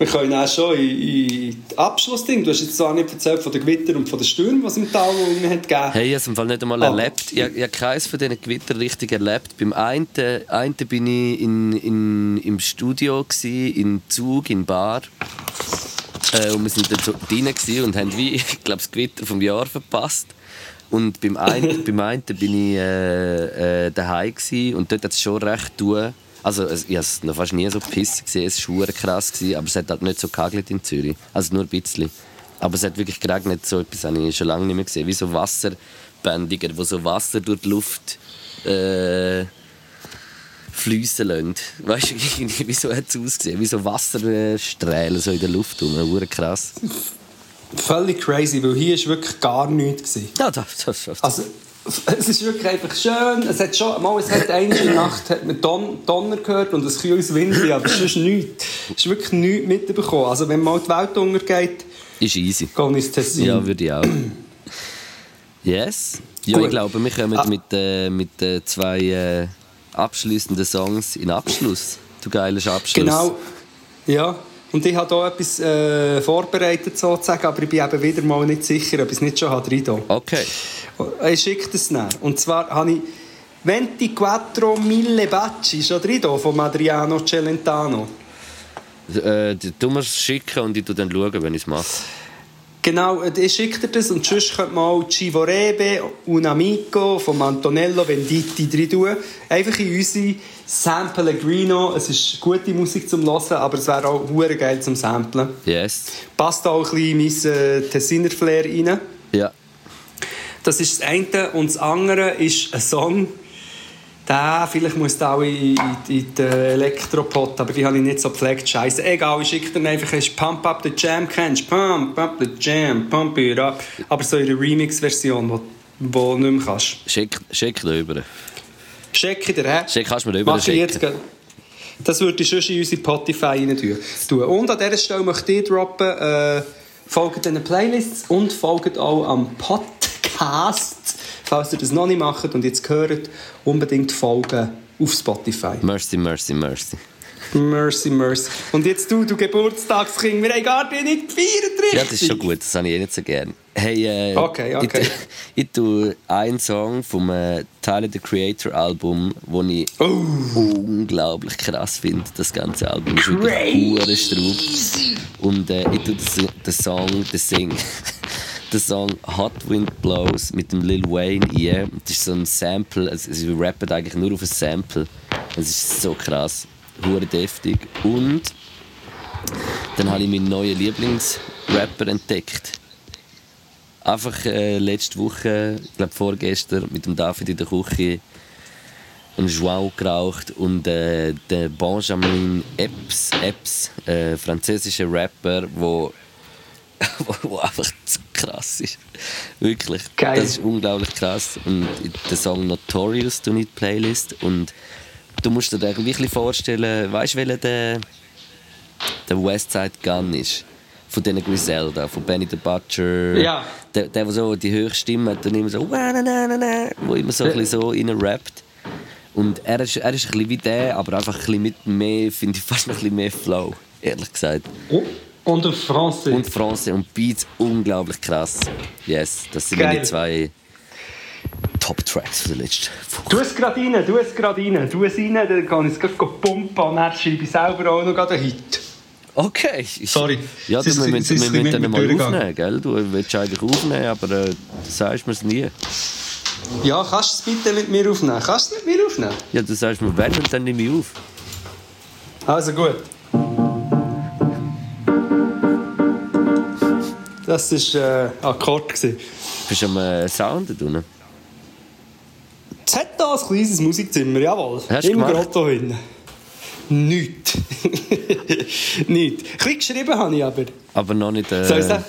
wir können auch schon in, in Abschlussding. Du hast jetzt zwar nicht erzählt von den Gewitter und von den Stürmen, was im Tal unten hat gegeben. Hey, ich habe es im Fall nicht einmal Ah. erlebt. Ich, ich habe keines von diesen Gewitter richtig erlebt. Beim einen, einen bin ich in, in, im Studio, gewesen, in Zug, in Bar. Äh, und wir sind dort drin und haben wie, ich glaube, das Gewitter vom Jahr verpasst. Und beim einen, beim einen bin ich äh, äh, daheim und dort hat es schon recht tun. Also es- ich habe es noch fast nie so pissig gesehen, es war krass, gewesen, aber es hat halt nicht so gehagelt in Zürich. Also nur ein bisschen. Aber es hat wirklich geregnet, so etwas habe ich schon lange nicht mehr gesehen. Wie so Wasserbändiger, wo so Wasser durch die Luft äh, fließen lassen. Weißt du, irgendwie, wie so hat es ausgesehen? Wie so Wasserstrahlen so in der Luft rum. Verdammt krass. Völlig crazy, weil hier war wirklich gar nichts. Gewesen. Ja, das, das, das. Also, es ist wirklich einfach schön. Es hat schon, mal, es hat eine Nacht hat man Don, Donner gehört und ein kühles Wind, aber es ist nichts. Es ist wirklich nichts mitbekommen. Also wenn mal die Welt untergeht, Ist easy. geh ins Tessin. Ja, würde ich auch. Yes. Ja, Gut. ich glaube, wir kommen Ah. mit, äh, mit äh, zwei äh, abschließenden Songs in Abschluss. Du geiler Abschluss. Genau. Ja. Und ich habe hier etwas äh, vorbereitet, sozusagen, aber ich bin eben wieder mal nicht sicher, ob ich es nicht schon habe. Rein Okay. ich schicke das nach. Und zwar habe ich 24 Mille Baci schon drin von Adriano Celentano. Äh, du musst es schicken und ich tu dann schauen, wenn ich es mache. Genau, äh, ich schicke dir das und sonst könnt man auch Ci vorrebbe un amico von Antonello Venditti drin tun. Einfach in unsere San Pellegrino. Es ist gute Musik zum Hören, aber es wäre auch hure geil zum Samplen. Yes. Passt auch ein bisschen mein äh, Tessiner Flair rein. Ja. Das ist das eine. Und das andere ist ein Song, der, vielleicht muss der auch in, in, den Elektropot, aber die habe ich nicht so gepflegt. Scheiße. Egal, ich schicke dir einfach, hast Pump Up the Jam kennst. Pump Up the Jam, Pump it up. Aber so in der Remix-Version, wo, wo du nicht mehr kannst. Schick, schick dir über. Schicke dir, hä? Schick, kannst du mir über Mach ich schicken. Das würde ich schon in unsere Spotify rein tun. Und an dieser Stelle möchte ich droppen, äh, folgt diesen Playlists und folgt auch am Podcast. Falls ihr das noch nicht macht und jetzt hört, unbedingt folgen auf Spotify. Mercy, mercy, mercy. Mercy, mercy. Und jetzt du, du Geburtstagskind, wir haben gar nicht gefeiert, richtig? Ja, das ist schon gut, das habe ich eh nicht so gern. Hey, äh, Okay, okay. Ich, ich tue einen Song vom äh, Tyler the Creator Album, den ich Oh. unglaublich krass finde. Das ganze Album ist wirklich hure Straub. Und äh, ich tue den Song «The Sing». den Song «Hot Wind Blows» mit dem Lil Wayne ein. Das ist so ein Sample, also sie rappen eigentlich nur auf ein Sample. Es ist so krass, hure deftig. Und dann habe ich meinen neuen Lieblingsrapper entdeckt. Einfach äh, letzte Woche, ich glaube vorgestern, mit dem David in der Küche einen Joao geraucht und äh, der Benjamin Epps, Epps äh, französischer Rapper, wo, wo, wo einfach krass ist. Wirklich. Geil. Das ist unglaublich krass. Und der Song Notorious du nicht Playlist und du musst dir den wirklich vorstellen, weißt du, welcher der, der Westside Gun ist? Von diesen Griselda, von Benny the Butcher. Ja. Der, der, der so die höchste Stimme hat und immer so, wo immer so ein bisschen so rein rappt. Und er ist, er ist ein bisschen wie der, aber einfach ein bisschen mit mehr, finde ich fast noch ein bisschen mehr Flow, ehrlich gesagt. Und auf Französisch. Und Francais und Beats unglaublich krass. Yes, das sind Geil. meine zwei Top-Tracks von der letzten Du Woche. es gerade rein, du es gerade rein. Du es rein, dann kann ich es gleich pumpen und dann schreibe ich selber auch noch gerade einen Hit. Okay. Sorry. Ja, du, wir, müssen, wir dann mal aufnehmen, gell? Du willst eigentlich aufnehmen, aber äh, du sagst mir es nie. Ja, kannst du es bitte mit mir aufnehmen? Kannst du es mit mir aufnehmen? Ja, du sagst mir wenn und dann nehme ich auf. Also gut. Das war äh, Akkord. gewesen. Bist du am äh, Sound da unten? Es hat hier ein kleines Musikzimmer, jawohl. Hast Im? Grotto hin. Nichts. Nichts. Ein bisschen geschrieben habe ich aber. Aber noch nicht... Äh, Soll ich es echt,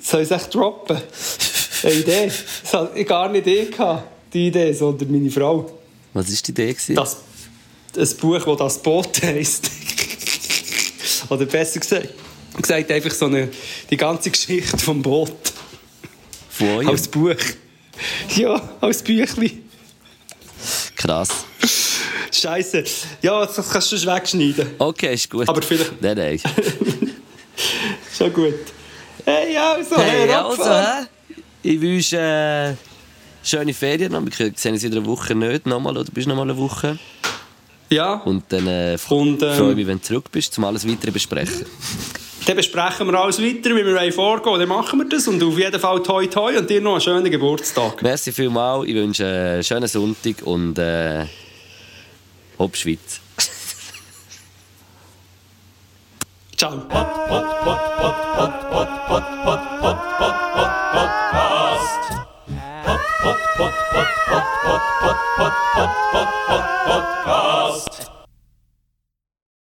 soll ich es echt droppen? Eine Idee. Das hatte ich gar nicht ich, gehabt, die Idee, sondern meine Frau. was war die Idee? gewesen? Das, ein Buch, das «Das Boot» heisst. Oder besser gesagt, gesagt einfach so eine, die ganze Geschichte vom Boot. Von? Als Buch. Ja, als Büchlein. Krass. Scheiße. Ja, das kannst du schon wegschneiden. Okay, ist gut. Aber vielleicht- Nein, nein. Schon gut. Hey, also, Hey, Herr also, hä? Ich wünsche äh, schöne Ferien. Wir sehen uns in einer Woche nicht nochmal, oder bist du nochmal eine Woche? Ja, Und dann äh, Und, ähm, freue ich mich, wenn du zurück bist, um alles weitere besprechen. Dann besprechen wir alles weiter, wie wir vorgehen Dann machen wir das und auf jeden Fall toi toi und dir noch einen schönen Geburtstag. Merci vielmals. Ich wünsche einen schönen Sonntag und äh, Hopp Schweiz. Ciao. Podcast.